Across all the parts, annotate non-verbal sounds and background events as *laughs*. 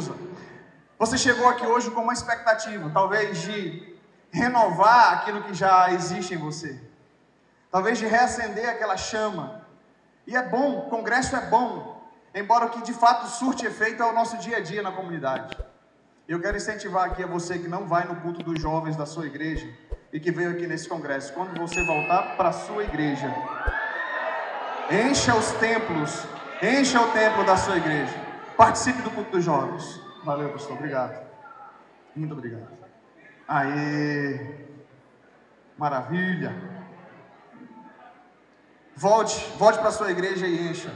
usa. Você chegou aqui hoje com uma expectativa, talvez de renovar aquilo que já existe em você, talvez de reacender aquela chama. E é bom, o congresso é bom, embora o que de fato surte efeito é o nosso dia a dia na comunidade. Eu quero incentivar aqui a você que não vai no culto dos jovens da sua igreja e que veio aqui nesse congresso, quando você voltar para a sua igreja, encha os templos, encha o templo da sua igreja, participe do culto dos jovens. Valeu, pastor, obrigado. Muito obrigado. Aê, maravilha. Volte, volte para sua igreja e encha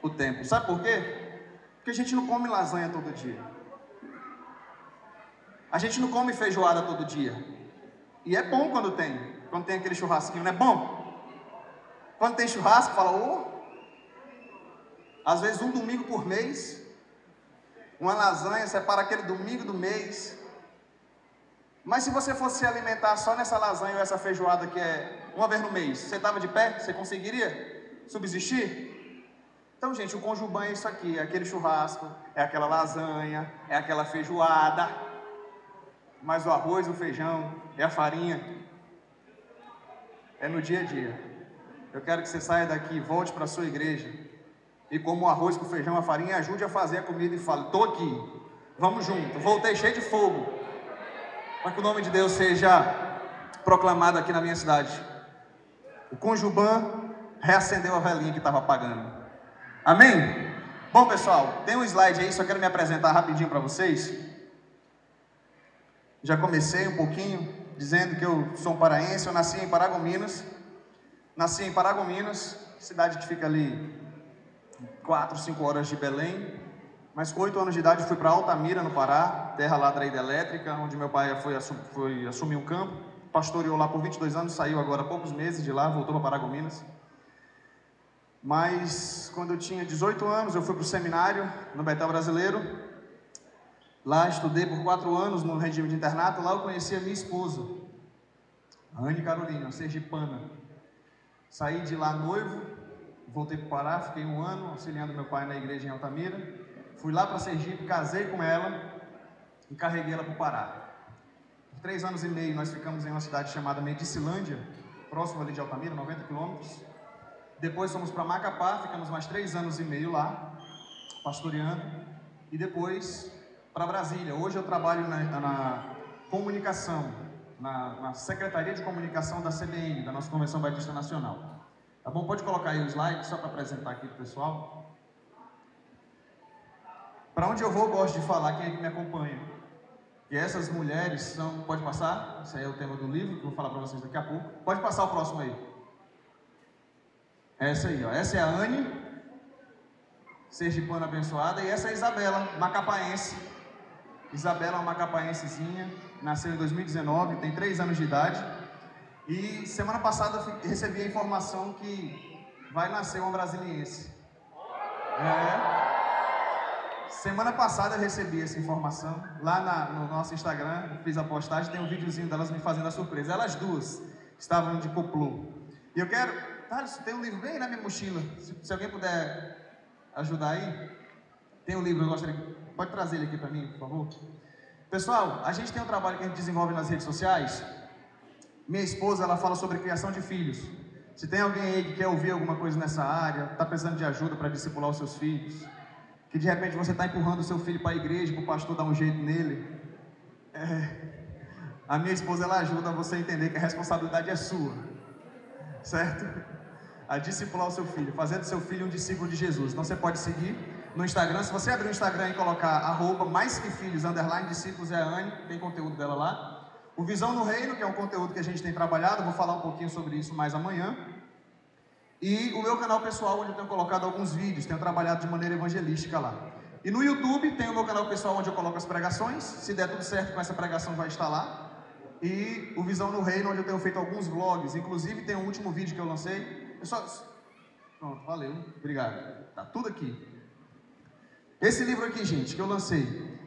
o templo. Sabe por quê? Porque a gente não come lasanha todo dia. A gente não come feijoada todo dia. E é bom quando tem. Quando tem aquele churrasquinho, não é bom? Quando tem churrasco, fala, ô. Oh. Às vezes um domingo por mês. Uma lasanha, separa aquele domingo do mês. Mas se você fosse se alimentar só nessa lasanha ou essa feijoada que é uma vez no mês, você estava de pé? Você conseguiria subsistir? Então, gente, o conjuban é isso aqui: é aquele churrasco, é aquela lasanha, é aquela feijoada, mas o arroz, o feijão, é a farinha, é no dia a dia. Eu quero que você saia daqui, volte para a sua igreja e como o arroz com feijão, a farinha, ajude a fazer a comida e fale: estou aqui, vamos junto. Voltei cheio de fogo, para que o nome de Deus seja proclamado aqui na minha cidade. O conjuban reacendeu a velhinha que estava apagando. Amém? Bom, pessoal, tem um slide aí, só quero me apresentar rapidinho para vocês. Já comecei um pouquinho dizendo que eu sou um paraense, eu nasci em Paragominas. Nasci em Paragominas, cidade que fica ali 4, 5 horas de Belém. Mas com 8 anos de idade fui para Altamira, no Pará, terra lá da hidrelétrica, onde meu pai foi, foi assumir um campo. Pastoreou lá por 22 anos, saiu agora há poucos meses de lá, voltou para Paragominas. Mas quando eu tinha 18 anos, eu fui para o seminário no Betel Brasileiro. Lá estudei por quatro anos no regime de internato. Lá eu conheci a minha esposa, Anne Carolina, sergipana. Saí de lá noivo, voltei para o Pará, fiquei um ano auxiliando meu pai na igreja em Altamira. Fui lá para Sergipe, casei com ela e carreguei ela para o Pará. Por três anos e meio nós ficamos em uma cidade chamada Medicilândia, próximo ali de Altamira, 90 quilômetros. Depois fomos para Macapá, ficamos mais três anos e meio lá, pastoreando. E depois para Brasília. Hoje eu trabalho na, na comunicação, na, na, Secretaria de Comunicação da CBN, da nossa Convenção Batista Nacional. Tá bom? Pode colocar aí o slide só para apresentar aqui para o pessoal. Para onde eu vou, eu gosto de falar quem é que me acompanha. E essas mulheres são. Pode passar? Esse aí é o tema do livro, que eu vou falar para vocês daqui a pouco. Pode passar o próximo aí. Essa aí, ó. Essa é a Anne, sergipana abençoada, e essa é a Isabela, macapaense. Isabela é uma macapaensezinha, nasceu em 2019, tem 3 anos de idade. E semana passada recebi a informação que vai nascer uma brasiliense. É. Semana passada eu recebi essa informação. Lá na, no nosso Instagram, fiz a postagem, tem um videozinho delas me fazendo a surpresa. Elas duas estavam de coplô. E eu quero tem um livro bem na minha mochila. Se, se, alguém puder ajudar aí, tem um livro, eu gostaria. Pode trazer ele aqui para mim, por favor? Pessoal, a gente tem um trabalho que a gente desenvolve nas redes sociais. Minha esposa, ela fala sobre criação de filhos. Se tem alguém aí que quer ouvir alguma coisa nessa área, está precisando de ajuda para discipular os seus filhos, que de repente você está empurrando o seu filho para a igreja, para o pastor dar um jeito nele, é, a minha esposa ela ajuda você a entender que a responsabilidade é sua, certo? a discipular o seu filho, fazendo seu filho um discípulo de Jesus. Então você pode seguir no Instagram. Se você abrir o Instagram e colocar arroba mais que filhos, underline discípulos é a Anne, tem conteúdo dela lá. O Visão no Reino, que é um conteúdo que a gente tem trabalhado, vou falar um pouquinho sobre isso mais amanhã. E o meu canal pessoal, onde eu tenho colocado alguns vídeos, tenho trabalhado de maneira evangelística lá. E no YouTube tem o meu canal pessoal onde eu coloco as pregações. Se der tudo certo com essa pregação, vai estar lá. E o Visão no Reino, onde eu tenho feito alguns vlogs. Inclusive tem um último vídeo que eu lancei, eu só... Pronto, valeu, obrigado. Tá tudo aqui. Esse livro aqui, gente, que eu lancei,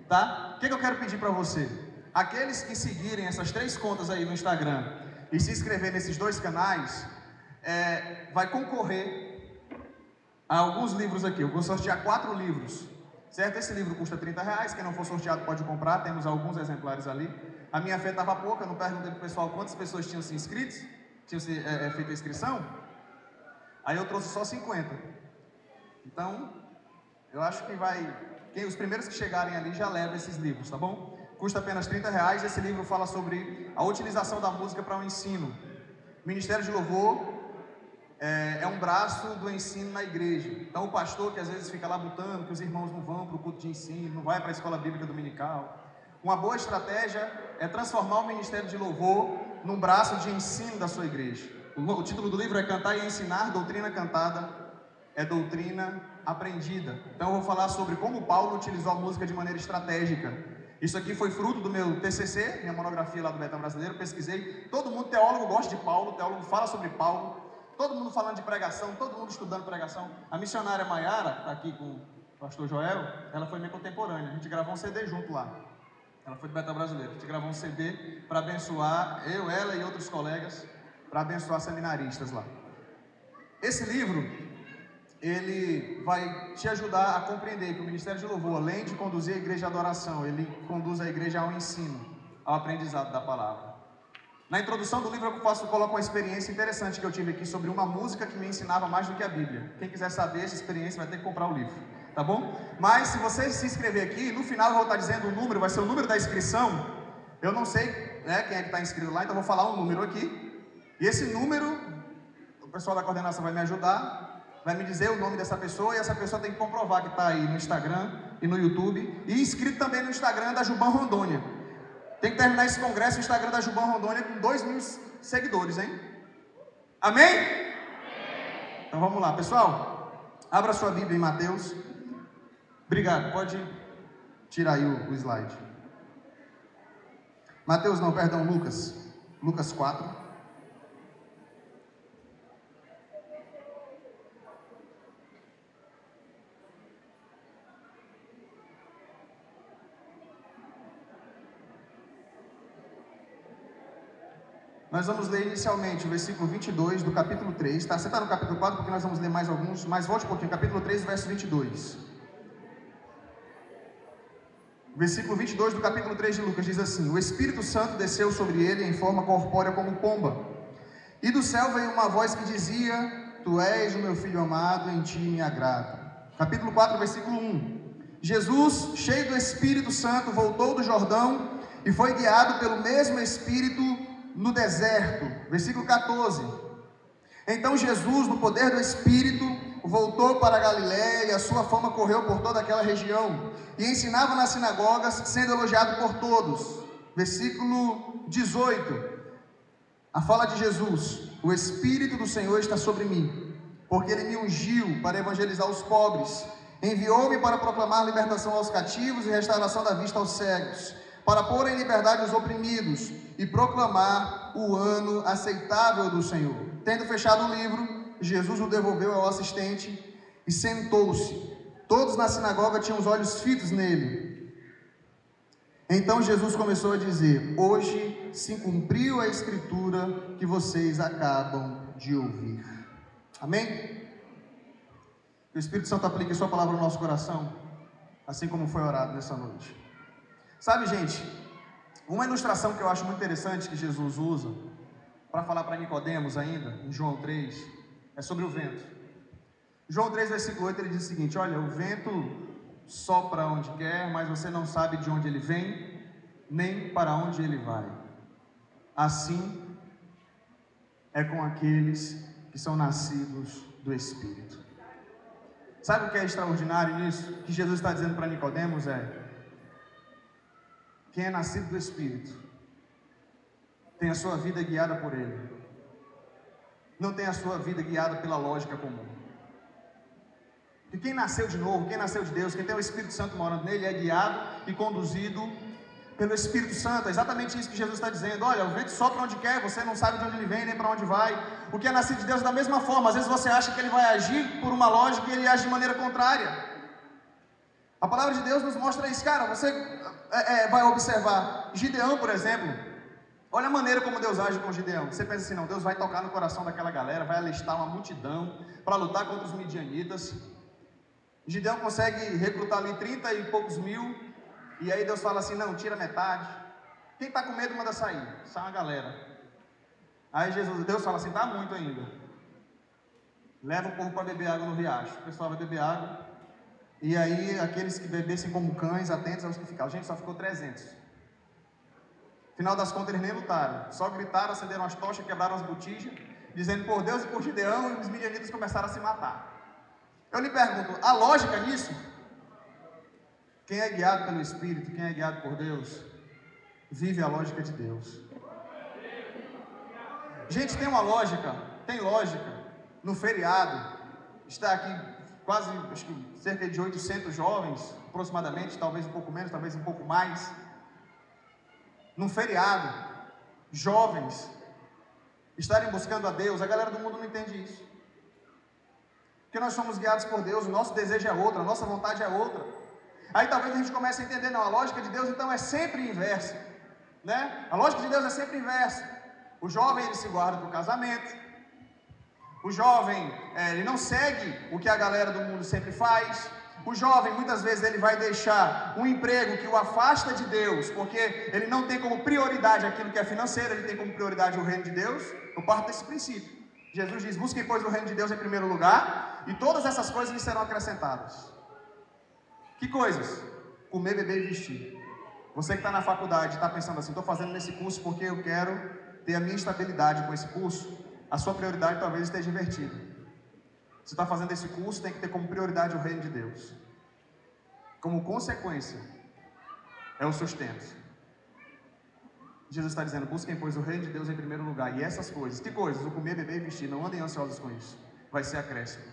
tá? O que, que eu quero pedir para você? Aqueles que seguirem essas três contas aí no Instagram e se inscrever nesses dois canais, é, vai concorrer a alguns livros aqui. Eu vou sortear quatro livros Certo? Esse livro custa 30 reais, quem não for sorteado pode comprar, temos alguns exemplares ali. A minha fé estava pouca, não perguntei para o pessoal quantas pessoas tinham se inscrito, tinham se, é, é, feito a inscrição. Aí eu trouxe só 50. Então, eu acho que vai. Quem, os primeiros que chegarem ali já levam esses livros, tá bom? Custa apenas 30 reais. Esse livro fala sobre a utilização da música para o ensino. Ministério de Louvor é, é, um braço do ensino na igreja. Então, o pastor que às vezes fica lá botando que os irmãos não vão para o culto de ensino, não vai para a escola bíblica dominical. Uma boa estratégia é transformar o ministério de louvor num braço de ensino da sua igreja. O, o título do livro é Cantar e Ensinar, Doutrina Cantada é Doutrina Aprendida. Então, eu vou falar sobre como Paulo utilizou a música de maneira estratégica. Isso aqui foi fruto do meu TCC, minha monografia lá do Betão Brasileiro. Pesquisei. Todo mundo, teólogo, gosta de Paulo, teólogo fala sobre Paulo todo mundo falando de pregação, todo mundo estudando pregação. A missionária Maiara, está aqui com o pastor Joel, ela foi minha contemporânea. A gente gravou um CD junto lá. Ela foi do Beta Brasileiro. A gente gravou um CD para abençoar, eu, ela e outros colegas, para abençoar seminaristas lá. Esse livro, ele vai te ajudar a compreender que o Ministério de Louvor, além de conduzir a igreja à adoração, ele conduz a igreja ao ensino, ao aprendizado da palavra. Na introdução do livro eu faço, coloco uma experiência interessante que eu tive aqui sobre uma música que me ensinava mais do que a Bíblia. Quem quiser saber essa experiência vai ter que comprar o livro, tá bom? Mas se você se inscrever aqui, no final eu vou estar dizendo o número, vai ser o número da inscrição. Eu não sei né, quem é que está inscrito lá, então eu vou falar um número aqui. E esse número, o pessoal da coordenação vai me ajudar, vai me dizer o nome dessa pessoa e essa pessoa tem que comprovar que está aí no Instagram e no YouTube e inscrito também no Instagram da Juban Rondônia. Tem que terminar esse congresso no Instagram da Juban Rondônia com 2 mil seguidores, hein? Amém? Então vamos lá, pessoal. Abra sua Bíblia em Mateus. Obrigado, pode tirar aí o, o slide. Mateus não, perdão, Lucas. Lucas 4. Nós vamos ler inicialmente o versículo 22 do capítulo 3, tá? Você está no capítulo 4 porque nós vamos ler mais alguns, mas volte um pouquinho, capítulo 3, verso 22. Versículo 22 do capítulo 3 de Lucas diz assim: O Espírito Santo desceu sobre ele em forma corpórea como pomba. E do céu veio uma voz que dizia: Tu és o meu filho amado, em ti me agrado. Capítulo 4, versículo 1. Jesus, cheio do Espírito Santo, voltou do Jordão e foi guiado pelo mesmo Espírito no deserto. Versículo 14. Então Jesus, no poder do Espírito, voltou para Galiléia e a sua fama correu por toda aquela região. E ensinava nas sinagogas, sendo elogiado por todos. Versículo 18. A fala de Jesus: O Espírito do Senhor está sobre mim, porque ele me ungiu para evangelizar os pobres. Enviou-me para proclamar libertação aos cativos e restauração da vista aos cegos para pôr em liberdade os oprimidos e proclamar o ano aceitável do Senhor. Tendo fechado o livro, Jesus o devolveu ao assistente e sentou-se. Todos na sinagoga tinham os olhos fitos nele. Então Jesus começou a dizer: Hoje se cumpriu a escritura que vocês acabam de ouvir. Amém? Que o Espírito Santo aplique sua palavra no nosso coração, assim como foi orado nessa noite. Sabe, gente, uma ilustração que eu acho muito interessante que Jesus usa para falar para Nicodemos ainda, em João 3, é sobre o vento. João 3, versículo 8, ele diz o seguinte: Olha, o vento sopra onde quer, mas você não sabe de onde ele vem, nem para onde ele vai. Assim é com aqueles que são nascidos do Espírito. Sabe o que é extraordinário nisso? Que Jesus está dizendo para Nicodemos é: quem é nascido do Espírito tem a sua vida guiada por Ele, não tem a sua vida guiada pela lógica comum. E quem nasceu de novo, quem nasceu de Deus, quem tem o Espírito Santo morando nele, é guiado e conduzido pelo Espírito Santo. É exatamente isso que Jesus está dizendo. Olha, o vento sopra onde quer, você não sabe de onde ele vem nem para onde vai. O que é nascido de Deus da mesma forma. Às vezes você acha que ele vai agir por uma lógica e ele age de maneira contrária. A palavra de Deus nos mostra isso, cara. Você é, é, vai observar Gideão, por exemplo. Olha a maneira como Deus age com Gideão. Você pensa assim, não, Deus vai tocar no coração daquela galera, vai alistar uma multidão para lutar contra os midianitas. Gideão consegue recrutar ali 30 e poucos mil, e aí Deus fala assim: não, tira metade. Quem está com medo manda sair. Sai uma galera. Aí Jesus, Deus fala assim: tá muito ainda. Leva o povo para beber água no riacho. O pessoal vai beber água. E aí, aqueles que bebessem como cães, atentos aos que ficavam. Gente, só ficou 300. Final das contas, eles nem lutaram. Só gritaram, acenderam as tochas, quebraram as botijas, dizendo por Deus e por Gideão, e os midianitas começaram a se matar. Eu lhe pergunto, há lógica nisso? Quem é guiado pelo Espírito, quem é guiado por Deus, vive a lógica de Deus. Gente, tem uma lógica, tem lógica. No feriado, está aqui quase, acho que cerca de 800 jovens, aproximadamente, talvez um pouco menos, talvez um pouco mais. Num feriado, jovens estarem buscando a Deus, a galera do mundo não entende isso. Porque nós somos guiados por Deus, o nosso desejo é outro, a nossa vontade é outra. Aí talvez a gente comece a entender, não, a lógica de Deus então é sempre inversa. Né? A lógica de Deus é sempre inversa. O jovem ele se guarda para o casamento. O jovem é, ele não segue o que a galera do mundo sempre faz. O jovem muitas vezes ele vai deixar um emprego que o afasta de Deus, porque ele não tem como prioridade aquilo que é financeiro, ele tem como prioridade o reino de Deus. Eu parto desse princípio. Jesus diz: Busquem, pois, o reino de Deus em primeiro lugar, e todas essas coisas lhe serão acrescentadas. Que coisas? Comer, beber e vestir. Você que está na faculdade está pensando assim: estou fazendo nesse curso porque eu quero ter a minha estabilidade com esse curso. A sua prioridade talvez esteja invertida. Você está fazendo esse curso, tem que ter como prioridade o reino de Deus. Como consequência, é o sustento. Jesus está dizendo: busquem, pois, o reino de Deus em primeiro lugar. E essas coisas, que coisas? O comer, beber e vestir. Não andem ansiosos com isso. Vai ser acréscimo.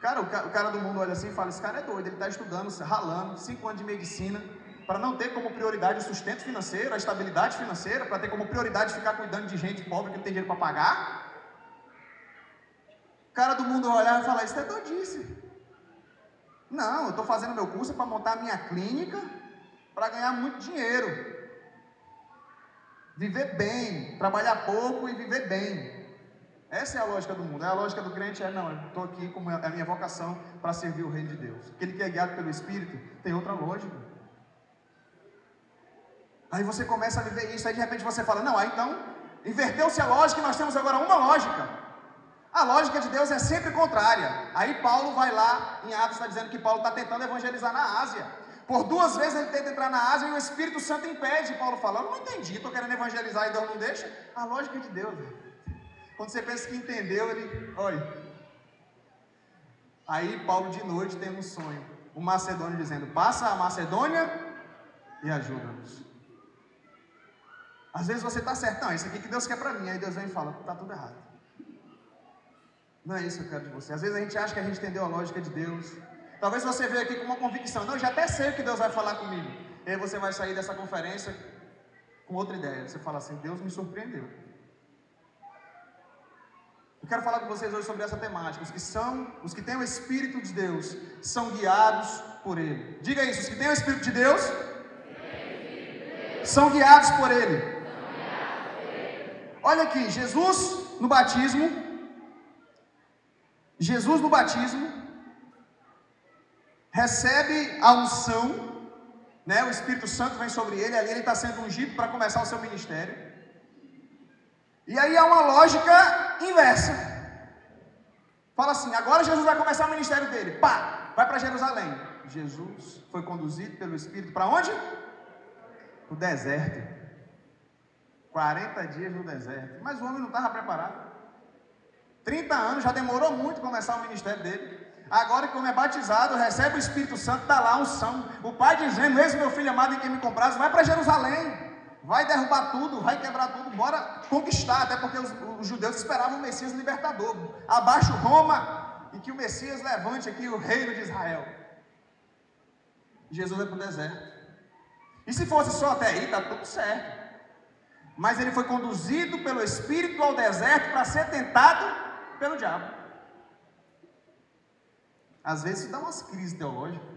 Cara, o cara do mundo olha assim e fala: esse cara é doido. Ele está estudando, ralando, cinco anos de medicina, para não ter como prioridade o sustento financeiro, a estabilidade financeira, para ter como prioridade ficar cuidando de gente pobre que não tem dinheiro para pagar. Cara do mundo olhar e falar: Isso é doidice. Não, eu estou fazendo meu curso para montar a minha clínica para ganhar muito dinheiro. Viver bem, trabalhar pouco e viver bem. Essa é a lógica do mundo. É a lógica do crente é não, eu estou aqui como é a minha vocação para servir o reino de Deus. Aquele que é guiado pelo Espírito tem outra lógica. Aí você começa a viver isso, aí de repente você fala, não, aí então inverteu-se a lógica e nós temos agora uma lógica. A lógica de Deus é sempre contrária. Aí Paulo vai lá, em Atos está dizendo que Paulo está tentando evangelizar na Ásia. Por duas vezes ele tenta entrar na Ásia e o Espírito Santo impede. Paulo fala: Eu não entendi, estou querendo evangelizar e Deus não deixa. A lógica de Deus. Quando você pensa que entendeu, ele. Olha. Aí Paulo de noite tem um sonho. O Macedônio dizendo: Passa a Macedônia e ajuda-nos. Às vezes você está certo, não, isso aqui que Deus quer para mim. Aí Deus vem e fala: Está tudo errado. Não é isso que eu quero de você. Às vezes a gente acha que a gente entendeu a lógica de Deus. Talvez você veja aqui com uma convicção, não, já até sei o que Deus vai falar comigo. E aí você vai sair dessa conferência com outra ideia. Você fala assim, Deus me surpreendeu. Eu quero falar com vocês hoje sobre essa temática. Os que são, os que têm o Espírito de Deus, são guiados por Ele. Diga isso, os que têm o Espírito de Deus, são guiados por Ele. Olha aqui, Jesus no batismo, Jesus no batismo, recebe a unção, né? o Espírito Santo vem sobre ele, ali ele está sendo ungido para começar o seu ministério. E aí há uma lógica inversa. Fala assim: agora Jesus vai começar o ministério dele. Pá, vai para Jerusalém. Jesus foi conduzido pelo Espírito para onde? O deserto. 40 dias no deserto. Mas o homem não estava preparado. 30 anos, já demorou muito começar o ministério dele. Agora que o homem é batizado, recebe o Espírito Santo, está lá unção. O pai dizendo: Esse meu filho amado em quem me comprasse, vai para Jerusalém. Vai derrubar tudo, vai quebrar tudo, bora conquistar, até porque os, os judeus esperavam o Messias libertador. Abaixo Roma e que o Messias levante aqui o reino de Israel. Jesus vai para o deserto. E se fosse só até aí, está tudo certo. Mas ele foi conduzido pelo Espírito ao deserto para ser tentado pelo diabo. Às vezes dá umas crises teológicas.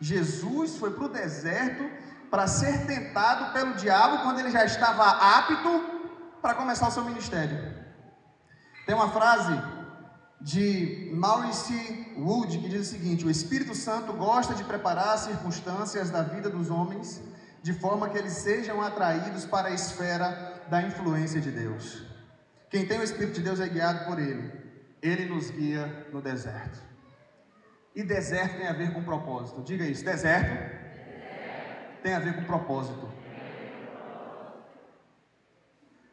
Jesus foi para o deserto para ser tentado pelo diabo quando ele já estava apto para começar o seu ministério. Tem uma frase de Maurice Wood, que diz o seguinte: O Espírito Santo gosta de preparar as circunstâncias da vida dos homens de forma que eles sejam atraídos para a esfera da influência de Deus. Quem tem o Espírito de Deus é guiado por Ele. Ele nos guia no deserto. E deserto tem a ver com propósito. Diga isso: deserto, deserto. tem a ver com propósito.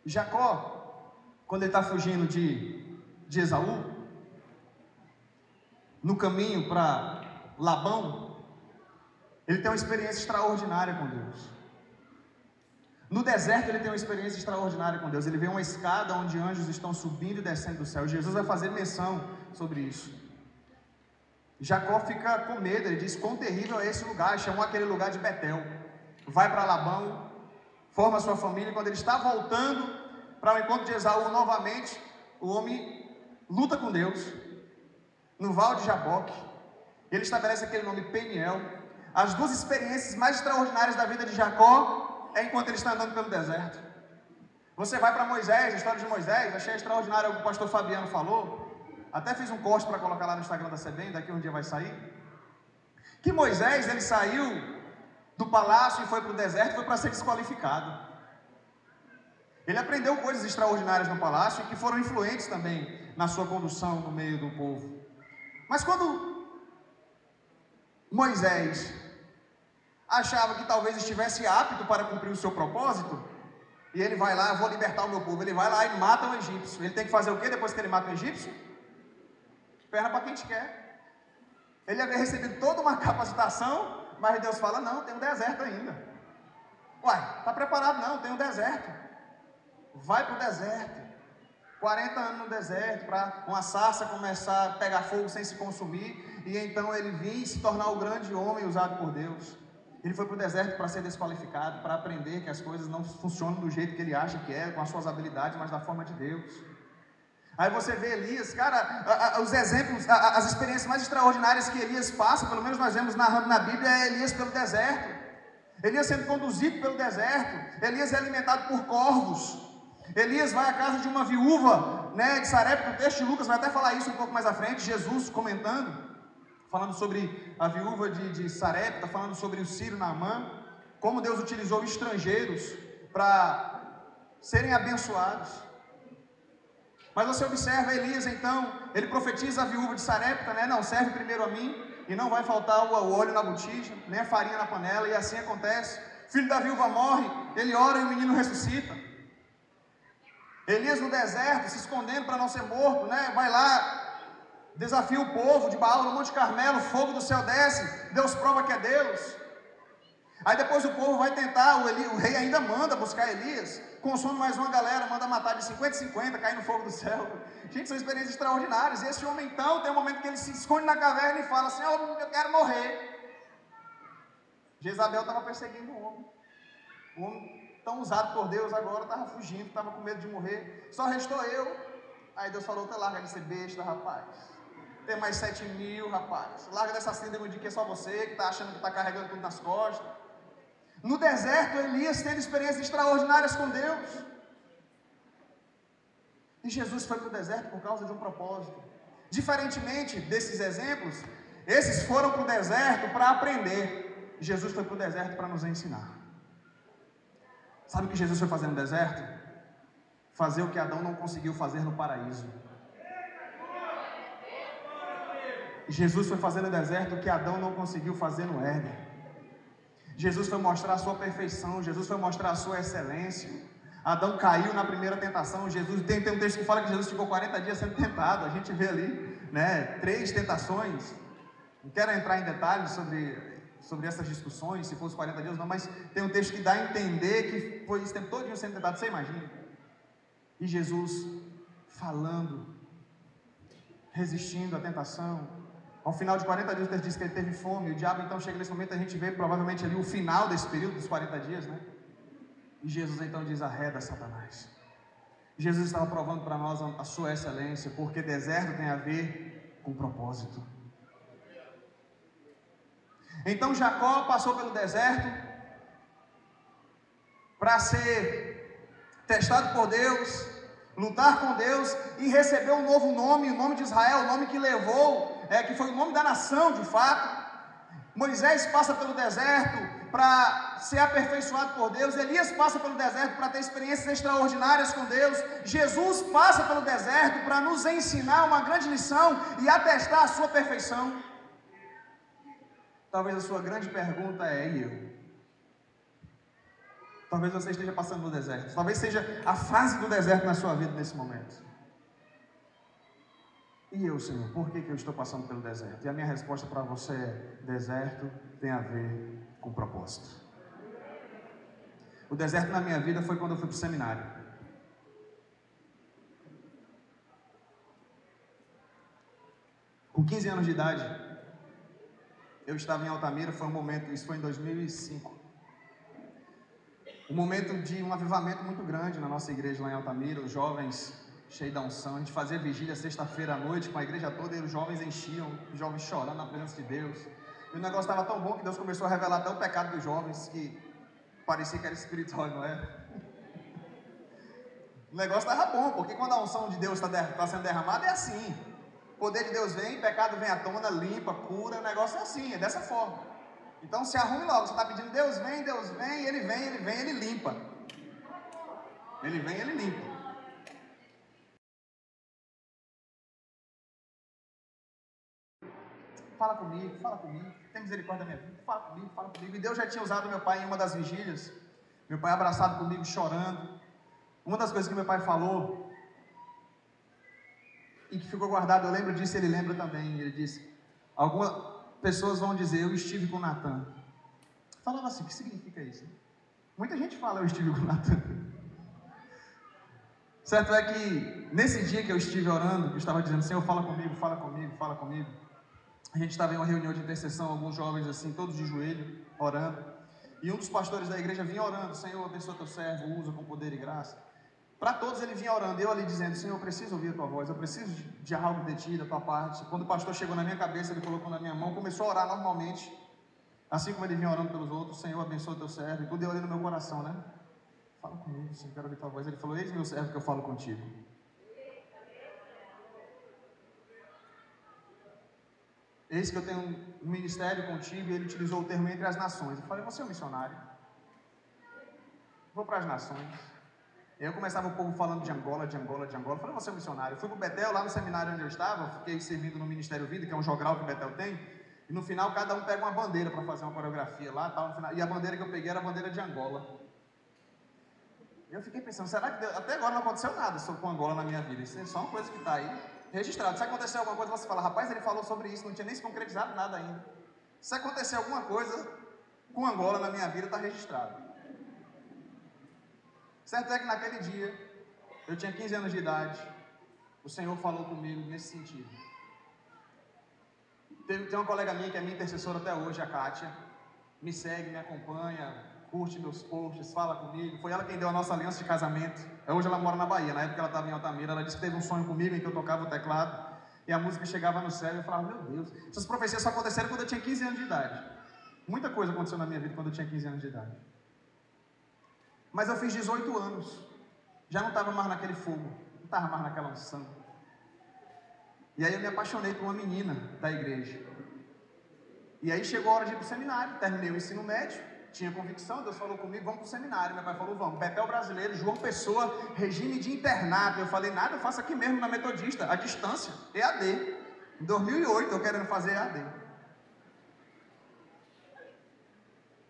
Jacó, quando ele está fugindo de, de Esaú, no caminho para Labão, ele tem uma experiência extraordinária com Deus. No deserto ele tem uma experiência extraordinária com Deus. Ele vê uma escada onde anjos estão subindo e descendo do céu. Jesus vai fazer menção sobre isso. Jacó fica com medo, ele diz: Quão terrível é esse lugar? Chamou aquele lugar de Betel. Vai para Labão, forma sua família. Quando ele está voltando para o encontro de Esaú novamente, o homem luta com Deus no Val de Jaboque. Ele estabelece aquele nome Peniel. As duas experiências mais extraordinárias da vida de Jacó é enquanto ele está andando pelo deserto. Você vai para Moisés, a história de Moisés, achei extraordinário o que o pastor Fabiano falou. Até fiz um corte para colocar lá no Instagram da CBN, daqui um dia vai sair. Que Moisés, ele saiu do palácio e foi para o deserto, foi para ser desqualificado. Ele aprendeu coisas extraordinárias no palácio e que foram influentes também na sua condução no meio do povo. Mas quando Moisés achava que talvez estivesse apto para cumprir o seu propósito, e ele vai lá, eu vou libertar o meu povo, ele vai lá e mata o egípcio. Ele tem que fazer o que depois que ele mata o egípcio? Perna para quem te quer. Ele havia recebido toda uma *laughs* capacitação, mas Deus fala: não, tem um deserto ainda. Uai, está preparado? Não, tem um deserto. Vai para o deserto. 40 anos no deserto para uma sarça começar a pegar fogo sem se consumir e então ele vir se tornar o grande homem usado por Deus. Ele foi para o deserto para ser desqualificado, para aprender que as coisas não funcionam do jeito que ele acha que é, com as suas habilidades, mas da forma de Deus. Aí você vê Elias, cara, os exemplos, as experiências mais extraordinárias que Elias passa, pelo menos nós vemos narrando na Bíblia, é Elias pelo deserto. Elias sendo conduzido pelo deserto, Elias é alimentado por corvos, Elias vai à casa de uma viúva né, de Sarepta, o texto de Lucas vai até falar isso um pouco mais à frente, Jesus comentando, falando sobre a viúva de, de Sarepta, falando sobre o Ciro Naamã, como Deus utilizou estrangeiros para serem abençoados. Mas você observa Elias então, ele profetiza a viúva de Sarepta, né? Não, serve primeiro a mim, e não vai faltar o óleo na botija, nem a farinha na panela, e assim acontece. Filho da viúva morre, ele ora e o menino ressuscita. Elias no deserto, se escondendo para não ser morto, né? Vai lá, desafia o povo de Baal no Monte Carmelo, fogo do céu desce, Deus prova que é Deus. Aí depois o povo vai tentar, o, Eli, o rei ainda manda buscar Elias, consome mais uma galera, manda matar de 50 em 50, cair no fogo do céu. Gente, são experiências extraordinárias. E esse homem então, tem um momento que ele se esconde na caverna e fala assim: oh, Eu quero morrer. Jezabel estava perseguindo o homem. O homem tão usado por Deus agora, estava fugindo, estava com medo de morrer. Só restou eu. Aí Deus falou: Tá larga de ser besta, rapaz. Tem mais sete mil, rapaz. Larga dessa síndrome de que é só você, que está achando que está carregando tudo nas costas. No deserto, Elias teve experiências extraordinárias com Deus. E Jesus foi para o deserto por causa de um propósito. Diferentemente desses exemplos, esses foram para o deserto para aprender. Jesus foi para o deserto para nos ensinar. Sabe o que Jesus foi fazer no deserto? Fazer o que Adão não conseguiu fazer no paraíso. Jesus foi fazer no deserto o que Adão não conseguiu fazer no Éden. Jesus foi mostrar a sua perfeição, Jesus foi mostrar a sua excelência. Adão caiu na primeira tentação. Jesus tem, tem um texto que fala que Jesus ficou 40 dias sendo tentado. A gente vê ali, né, três tentações. Não quero entrar em detalhes sobre sobre essas discussões, se fosse 40 dias, não, mas tem um texto que dá a entender que foi esse tempo todo sendo tentado, você imagina? E Jesus falando, resistindo à tentação. Ao final de 40 dias, texto diz que ele teve fome. O diabo então chega nesse momento, a gente vê provavelmente ali o final desse período dos 40 dias, né? E Jesus então diz: arreda Satanás. Jesus estava provando para nós a sua excelência, porque deserto tem a ver com propósito. Então Jacó passou pelo deserto para ser testado por Deus. lutar com Deus e receber um novo nome, o nome de Israel, o nome que levou, é, que foi o nome da nação de fato. Moisés passa pelo deserto para ser aperfeiçoado por Deus, Elias passa pelo deserto para ter experiências extraordinárias com Deus, Jesus passa pelo deserto para nos ensinar uma grande lição e atestar a sua perfeição. Talvez a sua grande pergunta é: e eu? Talvez você esteja passando no deserto. Talvez seja a fase do deserto na sua vida nesse momento. E eu, Senhor, por que, que eu estou passando pelo deserto? E a minha resposta para você é: deserto tem a ver com propósito. O deserto na minha vida foi quando eu fui para o seminário. Com 15 anos de idade, eu estava em Altamira, foi um momento, isso foi em 2005 um momento de um avivamento muito grande na nossa igreja lá em Altamira, os jovens cheios da unção, a gente fazia vigília sexta-feira à noite com a igreja toda e os jovens enchiam, os jovens chorando na presença de Deus. E o negócio estava tão bom que Deus começou a revelar até o pecado dos jovens, que parecia que era espiritual, não era? O negócio estava bom, porque quando a unção de Deus está tá sendo derramada, é assim. O poder de Deus vem, pecado vem à tona, limpa, cura, o negócio é assim, é dessa forma. Então se arrume logo, você está pedindo, Deus vem, Deus vem, ele vem, ele vem, ele limpa. Ele vem, ele limpa. Fala comigo, fala comigo, tem misericórdia da minha vida, fala comigo, fala comigo. E Deus já tinha usado meu pai em uma das vigílias, meu pai abraçado comigo, chorando. Uma das coisas que meu pai falou, e que ficou guardado, eu lembro disso, ele lembra também. Ele disse: alguma, pessoas vão dizer, eu estive com Natan. Falava assim, o que significa isso? Muita gente fala, eu estive com Natan. Certo é que nesse dia que eu estive orando, eu estava dizendo, Senhor, fala comigo, fala comigo, fala comigo. A gente estava em uma reunião de intercessão, alguns jovens assim, todos de joelho, orando. E um dos pastores da igreja vinha orando, Senhor, abençoa teu servo, usa com poder e graça. Para todos ele vinha orando, eu ali dizendo: Senhor, eu preciso ouvir a tua voz, eu preciso de, algo de ti, da tua parte. Quando o pastor chegou na minha cabeça, ele colocou na minha mão, começou a orar normalmente, assim como ele vinha orando pelos outros: Senhor, abençoa teu servo. E tudo eu ali no meu coração, né? Fala comigo, Senhor, quero ouvir tua voz. Ele falou: Eis meu servo que eu falo contigo. Eis que eu tenho um ministério contigo e ele utilizou o termo entre as nações. Eu falei: Você é um missionário? Vou para as nações. Eu começava o povo falando de Angola, de Angola, de Angola. Eu falei, você é um missionário. Eu fui para o Betel, lá no seminário onde eu estava, fiquei servindo no Ministério Vida, que é um jogral que o Betel tem. E no final, cada um pega uma bandeira para fazer uma coreografia lá. Tal, final, e a bandeira que eu peguei era a bandeira de Angola. E eu fiquei pensando, será que até agora não aconteceu nada com Angola na minha vida? Isso é só uma coisa que está aí registrado. Se acontecer alguma coisa, você fala, rapaz, ele falou sobre isso, não tinha nem se concretizado nada ainda. Se acontecer alguma coisa com Angola na minha vida, está registrado. Certo é que naquele dia, eu tinha 15 anos de idade, o Senhor falou comigo nesse sentido. Tem, uma colega minha que é minha intercessora até hoje, a Kátia, me segue, me acompanha, curte meus posts, fala comigo. Foi ela quem deu a nossa aliança de casamento. Hoje ela mora na Bahia, na época ela estava em Altamira. Ela disse que teve um sonho comigo em que eu tocava o teclado e a música chegava no céu e eu falava, meu Deus, essas profecias só aconteceram quando eu tinha 15 anos de idade. Muita coisa aconteceu na minha vida quando eu tinha 15 anos de idade. Mas eu fiz 18 anos. Já não estava mais naquele fogo. Não estava mais naquela unção. E aí eu me apaixonei por uma menina da igreja. E aí chegou a hora de ir para o seminário. Terminei o ensino médio. Tinha convicção. Deus falou comigo: vamos para o seminário. Meu pai falou: vamos. Betel brasileiro, João Pessoa, regime de internato. Eu falei: nada, eu faço aqui mesmo na Metodista, à distância. EAD. Em 2008 eu querendo fazer EAD.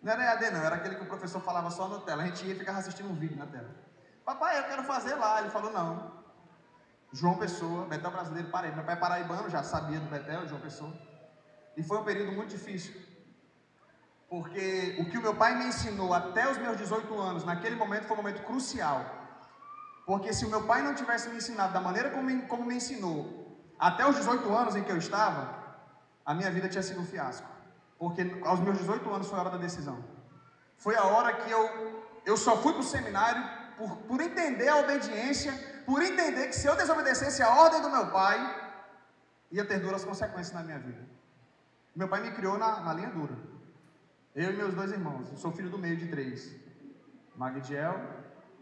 Não era EAD não, era aquele que o professor falava só na tela. A gente ia e ficava assistindo um vídeo na tela. Papai, eu quero fazer lá. Ele falou, não. João Pessoa, Betel brasileiro, parei. Meu pai é paraibano, já sabia do Betel, João Pessoa. E foi um período muito difícil. Porque o que o meu pai me ensinou até os meus 18 anos, naquele momento, foi um momento crucial. Porque se o meu pai não tivesse me ensinado da maneira como me, como me ensinou, até os 18 anos em que eu estava, a minha vida tinha sido um fiasco. Porque aos meus 18 anos foi a hora da decisão. Foi a hora que eu, eu só fui para o seminário por, por entender a obediência, por entender que se eu desobedecesse a ordem do meu pai, ia ter duras consequências na minha vida. Meu pai me criou na, na linha dura. Eu e meus dois irmãos. Eu sou filho do meio de três. Magdiel,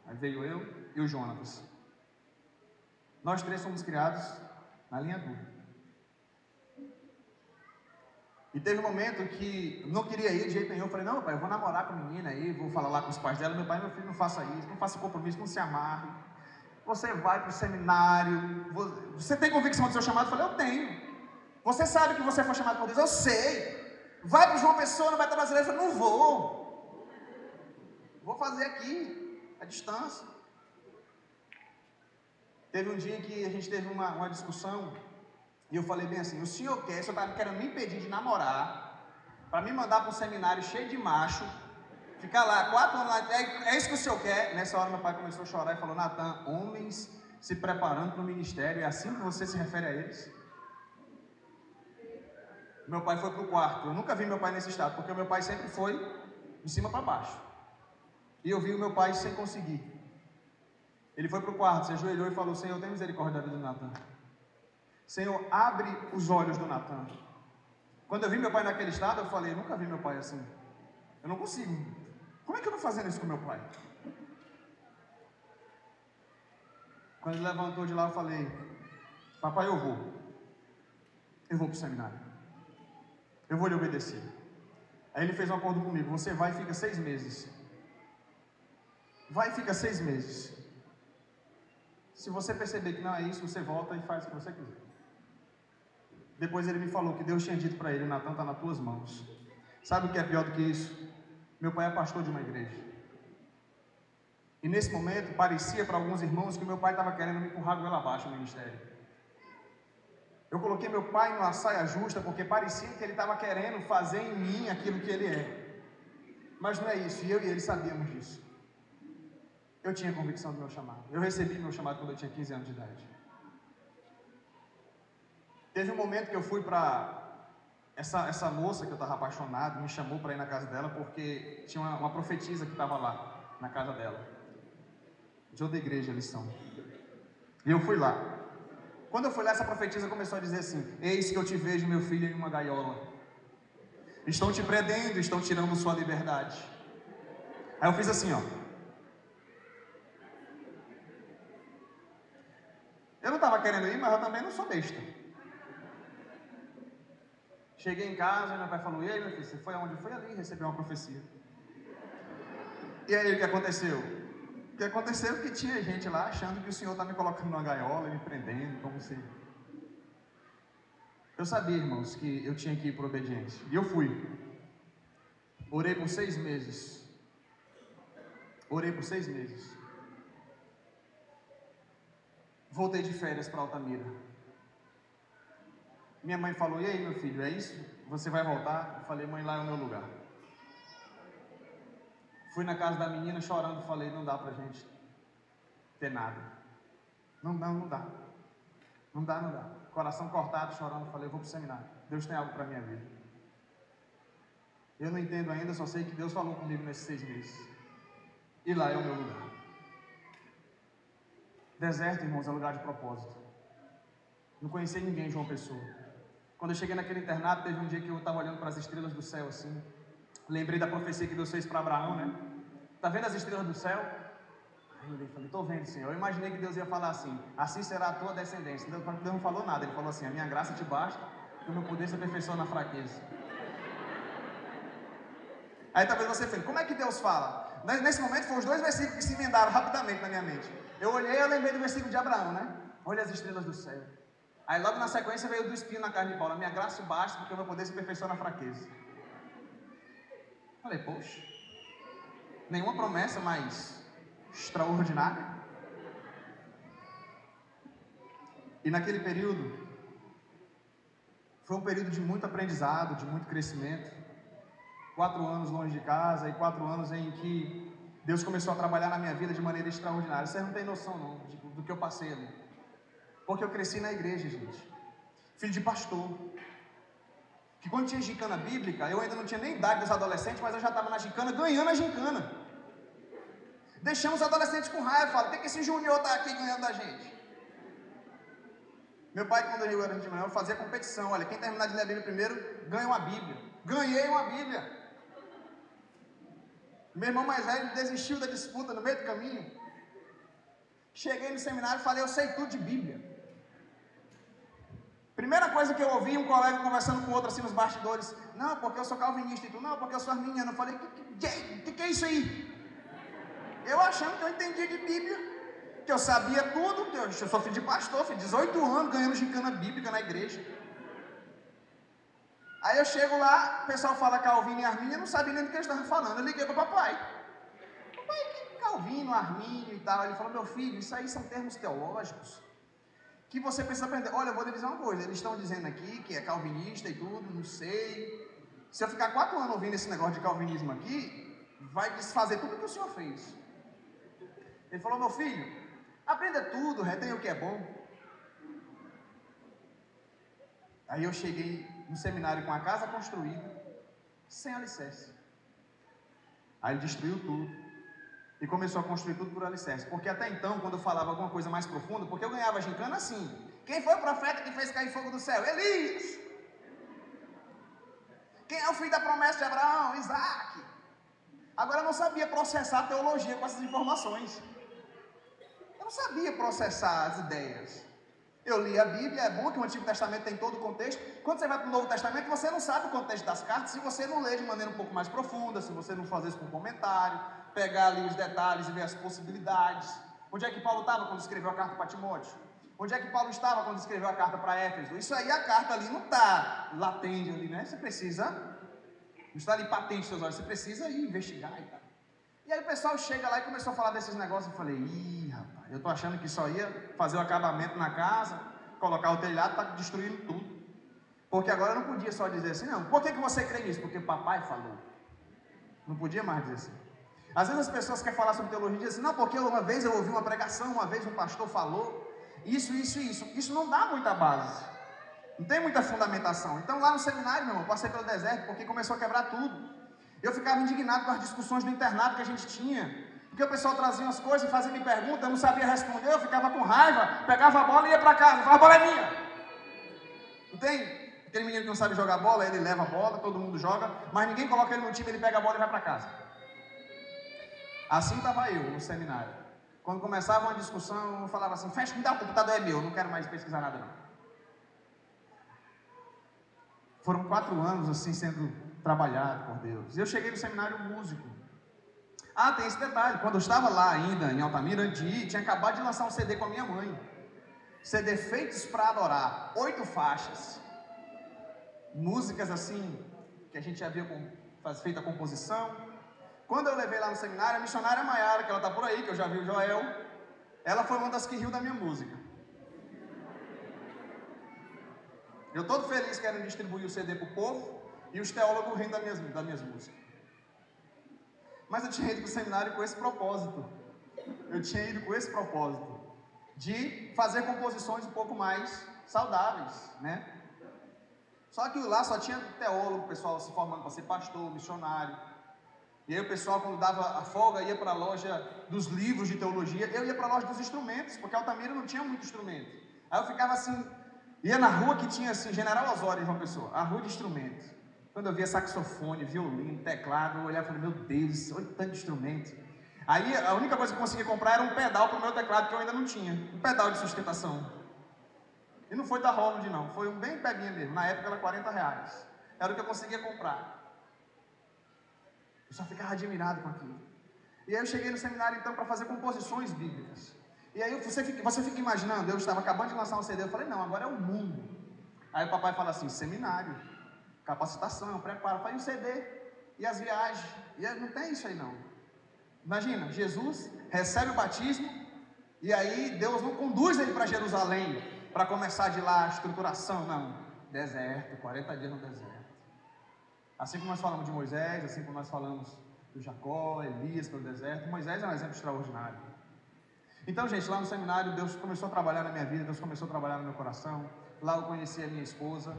aí veio eu e o Jonatas. Nós três fomos criados na linha dura. E teve um momento que não queria ir de jeito nenhum. Eu falei, não, pai, eu vou namorar com a menina aí, vou falar lá com os pais dela. Meu pai, meu filho, não faça isso, não faça compromisso, não se amarre. Você vai para o seminário. Você tem convicção do seu chamado? Eu falei, eu tenho. Você sabe que você foi chamado por Deus? Eu sei. Vai para João Pessoa, não vai estar brasileiro? Eu não vou. Vou fazer aqui, a distância. Teve um dia que a gente teve uma, uma discussão e eu falei bem assim: o senhor quer, o senhor está querendo me impedir de namorar, para me mandar para um seminário cheio de macho, ficar lá quatro anos lá, é, é isso que o senhor quer? Nessa hora meu pai começou a chorar e falou: Natan, homens se preparando para o ministério, é assim que você se refere a eles? Meu pai foi para o quarto. Eu nunca vi meu pai nesse estado, porque meu pai sempre foi de cima para baixo. E eu vi o meu pai sem conseguir. Ele foi para o quarto, se ajoelhou e falou: Senhor, tem misericórdia da vida do Natan. Senhor, abre os olhos do Natan. Quando eu vi meu pai naquele estado, eu falei, nunca vi meu pai assim. Eu não consigo. Como é que eu estou fazendo isso com meu pai? Quando ele levantou de lá, eu falei, papai, eu vou. Eu vou para o seminário. Eu vou lhe obedecer. Aí ele fez um acordo comigo, você vai e fica seis meses. Vai e fica seis meses. Se você perceber que não é isso, você volta e faz o que você quiser. Depois ele me falou que Deus tinha dito para ele: Natan está nas tuas mãos. Sabe o que é pior do que isso? Meu pai é pastor de uma igreja. E nesse momento parecia para alguns irmãos que meu pai estava querendo me empurrar goela abaixo no ministério. Eu coloquei meu pai numa saia justa porque parecia que ele estava querendo fazer em mim aquilo que ele é. Mas não é isso, e eu e ele sabíamos disso. Eu tinha convicção do meu chamado. Eu recebi meu chamado quando eu tinha 15 anos de idade. Teve um momento que eu fui para. Essa, essa moça que eu estava apaixonado me chamou para ir na casa dela porque tinha uma, uma profetisa que estava lá, na casa dela. De outra igreja eles são. E eu fui lá. Quando eu fui lá, essa profetisa começou a dizer assim: Eis que eu te vejo, meu filho, em uma gaiola. Estão te prendendo, estão tirando sua liberdade. Aí eu fiz assim, ó. Eu não estava querendo ir, mas eu também não sou besta. Cheguei em casa, meu pai falou: E aí, meu filho, você foi aonde? Foi ali, recebeu uma profecia. E aí, o que aconteceu? Que aconteceu que tinha gente lá achando que o Senhor está me colocando numa gaiola, me prendendo, como se. Eu sabia, irmãos, que eu tinha que ir por obediência. E eu fui. Orei por seis meses. Orei por seis meses. Voltei de férias para Altamira. Minha mãe falou: E aí, meu filho, é isso? Você vai voltar? Eu falei: Mãe, lá é o meu lugar. Fui na casa da menina chorando. Falei: Não dá pra gente ter nada. Não, não, não dá. Não dá, não dá. Coração cortado, chorando. Falei: Vou pro seminário. Deus tem algo para minha vida. Eu não entendo ainda, só sei que Deus falou comigo nesses seis meses. E lá é o meu lugar. Deserto, irmãos, é lugar de propósito. Não conheci ninguém João Pessoa. Quando eu cheguei naquele internato, teve um dia que eu estava olhando para as estrelas do céu assim. Lembrei da profecia que Deus fez para Abraão, né? Tá vendo as estrelas do céu? Aí eu olhei falei, estou vendo, Senhor. Eu imaginei que Deus ia falar assim: assim será a tua descendência. Deus não falou nada, ele falou assim: a minha graça te basta, que o meu poder se aperfeiçoa na fraqueza. Aí talvez você fale, como é que Deus fala? Nesse momento foram os dois versículos que se emendaram rapidamente na minha mente. Eu olhei e eu lembrei do versículo de Abraão, né? Olha as estrelas do céu. Aí logo na sequência veio do espinho na carne de Paulo. A minha graça basta porque o meu poder se aperfeiçoa na fraqueza. Falei, poxa, nenhuma promessa mais extraordinária. E naquele período, foi um período de muito aprendizado, de muito crescimento. Quatro anos longe de casa e quatro anos em que Deus começou a trabalhar na minha vida de maneira extraordinária. Vocês não têm noção não do que eu passei ali. Porque eu cresci na igreja, gente. Filho de pastor. Que quando tinha gincana bíblica, eu ainda não tinha nem idade dos adolescentes, mas eu já estava na gincana, ganhando a gincana. Deixamos os adolescentes com raiva, fala, tem que esse junior estar tá aqui ganhando da gente. Meu pai, quando eu era de manhã, fazia competição. Olha, quem terminar de ler a Bíblia primeiro, ganha uma Bíblia. Ganhei uma Bíblia. Meu irmão mais velho desistiu da disputa no meio do caminho. Cheguei no seminário e falei, eu sei tudo de Bíblia. Primeira coisa que eu ouvi um colega conversando com outro assim nos bastidores, não, porque eu sou calvinista e tu, não, porque eu sou arminiano. Eu falei, que, que, que, que é isso aí? Eu achando que eu entendia de Bíblia, que eu sabia tudo, que eu, eu sou filho de pastor, filho, 18 anos ganhando gincana bíblica na igreja. Aí eu chego lá, o pessoal fala Calvino e eu não sabia nem do que eles estavam falando. Eu liguei para o papai. Papai, que Calvino, Armínio e tal. Ele falou, meu filho, isso aí são termos teológicos que você precisa aprender. Olha, eu vou lhe dizer uma coisa, eles estão dizendo aqui que é calvinista e tudo, não sei. Se eu ficar quatro anos ouvindo esse negócio de calvinismo aqui, vai desfazer tudo que o senhor fez. Ele falou, meu filho, aprenda tudo, retém o que é bom. Aí eu cheguei no seminário com a casa construída, sem alicerce. Aí ele destruiu tudo. E começou a construir tudo por alicerce. Porque até então, quando eu falava alguma coisa mais profunda, porque eu ganhava gincana assim. Quem foi o profeta que fez cair fogo do céu? Elias. Quem é o filho da promessa de Abraão? Isaac. Agora eu não sabia processar a teologia com essas informações. Eu não sabia processar as ideias. Eu li a Bíblia, é bom que o Antigo Testamento tem todo o contexto. Quando você vai para o Novo Testamento, você não sabe o contexto das cartas se você não lê de maneira um pouco mais profunda, se você não fazer isso com comentário, pegar ali os detalhes e ver as possibilidades. Onde é que Paulo estava quando escreveu a carta para Timóteo? Onde é que Paulo estava quando escreveu a carta para Éfeso? Isso aí, a carta ali não está latente ali, né? Você precisa, não está ali patente seus olhos, você precisa ir investigar e tal. E aí o pessoal chega lá e começou a falar desses negócios. Eu falei, ih, rapaz, eu tô achando que só ia fazer o acabamento na casa, colocar o telhado, tá destruindo tudo. Porque agora não podia só dizer assim, não. Por que, que você crê nisso? Porque papai falou. Não podia mais dizer assim. Às vezes as pessoas querem falar sobre teologia e dizem assim, não, porque uma vez eu ouvi uma pregação, uma vez um pastor falou, isso, isso, isso. Isso não dá muita base. Não tem muita fundamentação. Então lá no seminário, meu irmão, passei pelo deserto porque começou a quebrar tudo. Eu ficava indignado com as discussões do internato que a gente tinha. Porque o pessoal trazia umas coisas e fazia me perguntas, eu não sabia responder, eu ficava com raiva, pegava a bola e ia para casa, falava, a bola é minha. Não tem? Aquele menino que não sabe jogar bola, ele leva a bola, todo mundo joga, mas ninguém coloca ele no time, ele pega a bola e vai para casa. Assim estava eu no seminário. Quando começava uma discussão, eu falava assim, fecha, me dá o computador, é meu, não quero mais pesquisar nada não. Foram quatro anos assim sendo trabalhado por Deus. Eu cheguei no seminário músico. Ah, tem esse detalhe. Quando eu estava lá ainda em Altamira, Andi, tinha acabado de lançar um CD com a minha mãe. CD Feitos para Adorar. Oito faixas. Músicas assim, que a gente havia feito a composição. Quando eu levei lá no seminário, a missionária Maiara, que ela está por aí, que eu já vi o Joel, ela foi uma das que riu da minha música. Eu todo feliz querendo distribuir o CD para o povo. E os teólogos riem das minhas, das minhas músicas. Mas eu tinha ido para o seminário com esse propósito. Eu tinha ido com esse propósito de fazer composições um pouco mais saudáveis, né? Só que lá só tinha teólogo, pessoal se formando para ser pastor, missionário. E aí o pessoal, quando dava a folga, ia para a loja dos livros de teologia. Eu ia para a loja dos instrumentos, porque Altamira não tinha muito instrumento. Aí eu ficava assim, ia na rua que tinha assim, General Osório uma pessoa, a rua de instrumentos. Quando eu via saxofone, violino, teclado, eu olhava e falei, meu Deus, olha tanto instrumento. Aí a única coisa que eu conseguia comprar era um pedal para o meu teclado que eu ainda não tinha. Um pedal de sustentação. E não foi da Roland não, foi um bem peguinha mesmo. Na época era 40 reais. Era o que eu conseguia comprar. Eu só ficava admirado com aquilo. E aí eu cheguei no seminário então para fazer composições bíblicas. E aí você fica, você fica imaginando, eu estava acabando de lançar um CD, eu falei, não, agora é o mundo. Aí o papai fala assim, seminário capacitação, preparo, faz um CD e as viagens. E não tem isso aí não. Imagina, Jesus recebe o batismo e aí Deus não conduz ele para Jerusalém para começar de lá a estruturação, não. Deserto, 40 dias no deserto. Assim como nós falamos de Moisés, assim como nós falamos do Jacó, Elias pelo deserto, Moisés é um exemplo extraordinário. Então, gente, lá no seminário, Deus começou a trabalhar na minha vida, Deus começou a trabalhar no meu coração. Lá eu conheci a minha esposa.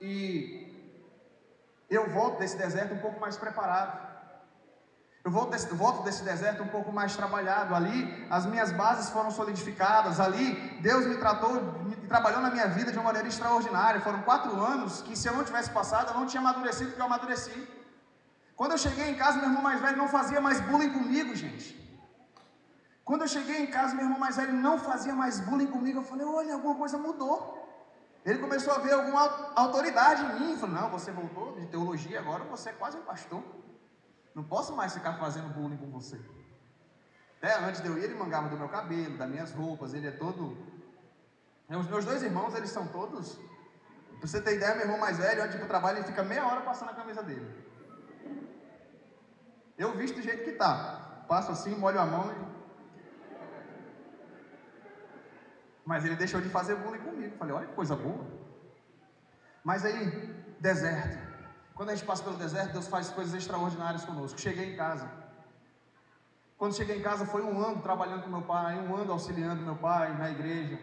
E eu volto desse deserto um pouco mais preparado. Eu volto desse, deserto um pouco mais trabalhado. Ali, as minhas bases foram solidificadas. Ali, Deus me tratou, me trabalhou na minha vida de uma maneira extraordinária. Foram quatro anos que, se eu não tivesse passado, eu não tinha amadurecido porque eu amadureci. Quando eu cheguei em casa, meu irmão mais velho não fazia mais bullying comigo, gente. Quando eu cheguei em casa, meu irmão mais velho não fazia mais bullying comigo. Eu falei, olha, alguma coisa mudou. Ele começou a ver alguma autoridade em mim. Eu falei, não, você voltou de teologia, agora você é quase um pastor. Não posso mais ficar fazendo bullying com você. Até antes de eu ir, ele mangava do meu cabelo, das minhas roupas, ele é todo. Os meus dois irmãos, eles são todos. Pra você ter ideia, meu irmão mais velho, antes do trabalho, ele fica meia hora passando a camisa dele. Eu visto do jeito que tá. Passo assim, molho a mão e Mas ele deixou de fazer bullying comigo. Falei, olha que coisa boa. Mas aí, deserto. Quando a gente passa pelo deserto, Deus faz coisas extraordinárias conosco. Cheguei em casa. Quando cheguei em casa, foi um ano trabalhando com meu pai, um ano auxiliando meu pai na igreja,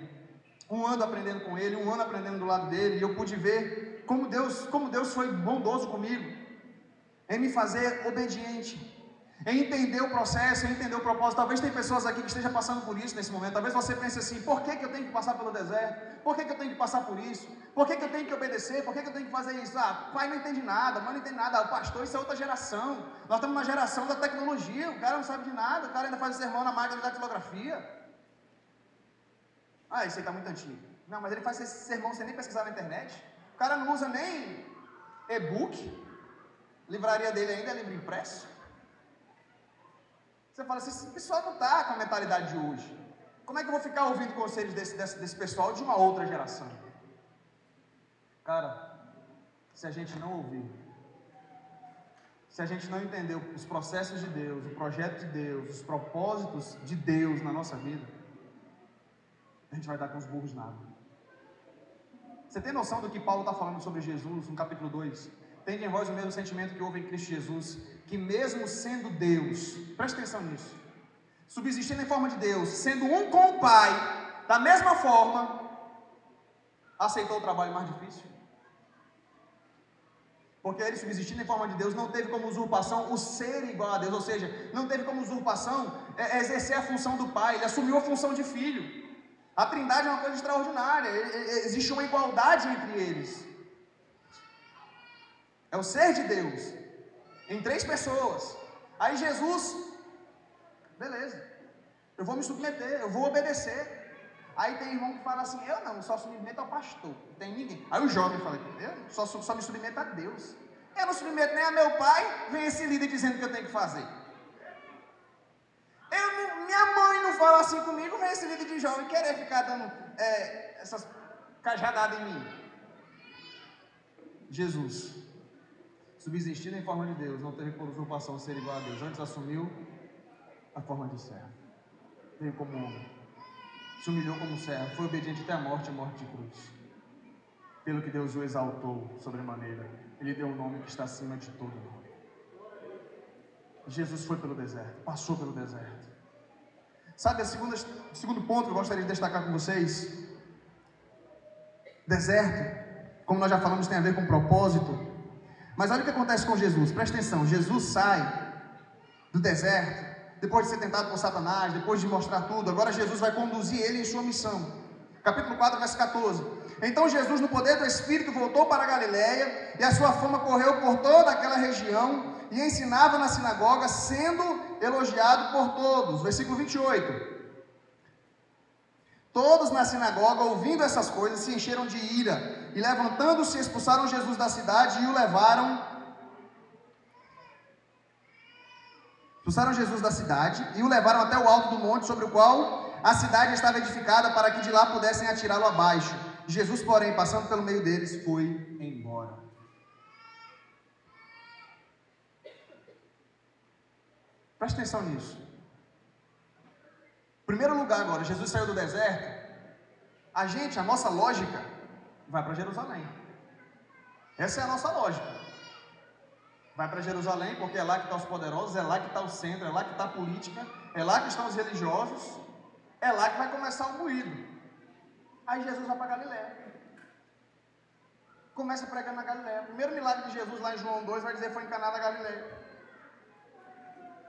um ano aprendendo com ele, um ano aprendendo do lado dele, e eu pude ver como Deus, como Deus foi bondoso comigo, em me fazer obediente, em entender o processo, em entender o propósito. Talvez tem pessoas aqui que estejam passando por isso nesse momento. Talvez você pense assim: por que, que eu tenho que passar pelo deserto? Por que, que eu tenho que passar por isso? Por que, que eu tenho que obedecer? Por que, que eu tenho que fazer isso? Ah, pai não entende nada, mãe não entende nada. O pastor, isso é outra geração. Nós estamos na geração da tecnologia. O cara não sabe de nada. O cara ainda faz sermão na máquina da datilografia. Ah, isso aí está muito antigo. Não, mas ele faz esse sermão sem nem pesquisar na internet. O cara não usa nem e-book. Livraria dele ainda é livro impresso. Você fala assim, esse pessoal não está com a mentalidade de hoje. Como é que eu vou ficar ouvindo conselhos desse, desse, desse pessoal de uma outra geração? Cara, se a gente não ouvir, se a gente não entender os processos de Deus, o projeto de Deus, os propósitos de Deus na nossa vida, a gente vai dar com os burros na água. Você tem noção do que Paulo está falando sobre Jesus no capítulo 2? Tende em vós o mesmo sentimento que houve em Cristo Jesus, que mesmo sendo Deus, preste atenção nisso, subsistindo em forma de Deus, sendo um com o Pai, da mesma forma, aceitou o trabalho mais difícil. Porque ele subsistindo em forma de Deus não teve como usurpação o ser igual a Deus, ou seja, não teve como usurpação é, exercer a função do Pai, ele assumiu a função de filho. A trindade é uma coisa extraordinária, existe uma igualdade entre eles. É o ser de Deus. Em três pessoas. Aí Jesus, beleza. Eu vou me submeter, eu vou obedecer. Aí tem irmão que fala assim, eu não, só submeto ao pastor. Não tem ninguém. Aí o jovem fala, eu só, só me submeto a Deus. Eu não submeto nem a meu pai, vem esse líder dizendo que eu tenho que fazer. Eu não, minha mãe não fala assim comigo, vem esse líder de jovem querer ficar dando é, essas cajadadas em mim. Jesus subsistindo em forma de Deus, não teve por usurpação ser igual a Deus, antes assumiu a forma de servo. Veio como homem, se humilhou como servo, foi obediente até a morte e morte de cruz. Pelo que Deus o exaltou sobremaneira, ele deu o um nome que está acima de todo nome. Jesus foi pelo deserto, passou pelo deserto. Sabe, o segundo ponto que eu gostaria de destacar com vocês: deserto, como nós já falamos, tem a ver com propósito. Mas olha o que acontece com Jesus, presta atenção: Jesus sai do deserto, depois de ser tentado por Satanás, depois de mostrar tudo, agora Jesus vai conduzir ele em sua missão. Capítulo 4, verso 14. Então Jesus, no poder do Espírito, voltou para Galiléia, e a sua fama correu por toda aquela região, e ensinava na sinagoga, sendo elogiado por todos. Versículo 28. Todos na sinagoga, ouvindo essas coisas, se encheram de ira e, levantando-se, expulsaram Jesus da cidade e o levaram. Expulsaram Jesus da cidade e o levaram até o alto do monte sobre o qual a cidade estava edificada para que de lá pudessem atirá-lo abaixo. Jesus, porém, passando pelo meio deles, foi embora. Preste atenção nisso. Primeiro lugar agora, Jesus saiu do deserto. A gente, a nossa lógica, vai para Jerusalém. Essa é a nossa lógica. Vai para Jerusalém porque é lá que estão os poderosos, é lá que está o centro, é lá que está a política, é lá que estão os religiosos, é lá que vai começar o moído. Aí Jesus vai para Galiléia. Começa pregando na Galiléia. O primeiro milagre de Jesus lá em João 2 vai dizer foi em Caná da Galiléia.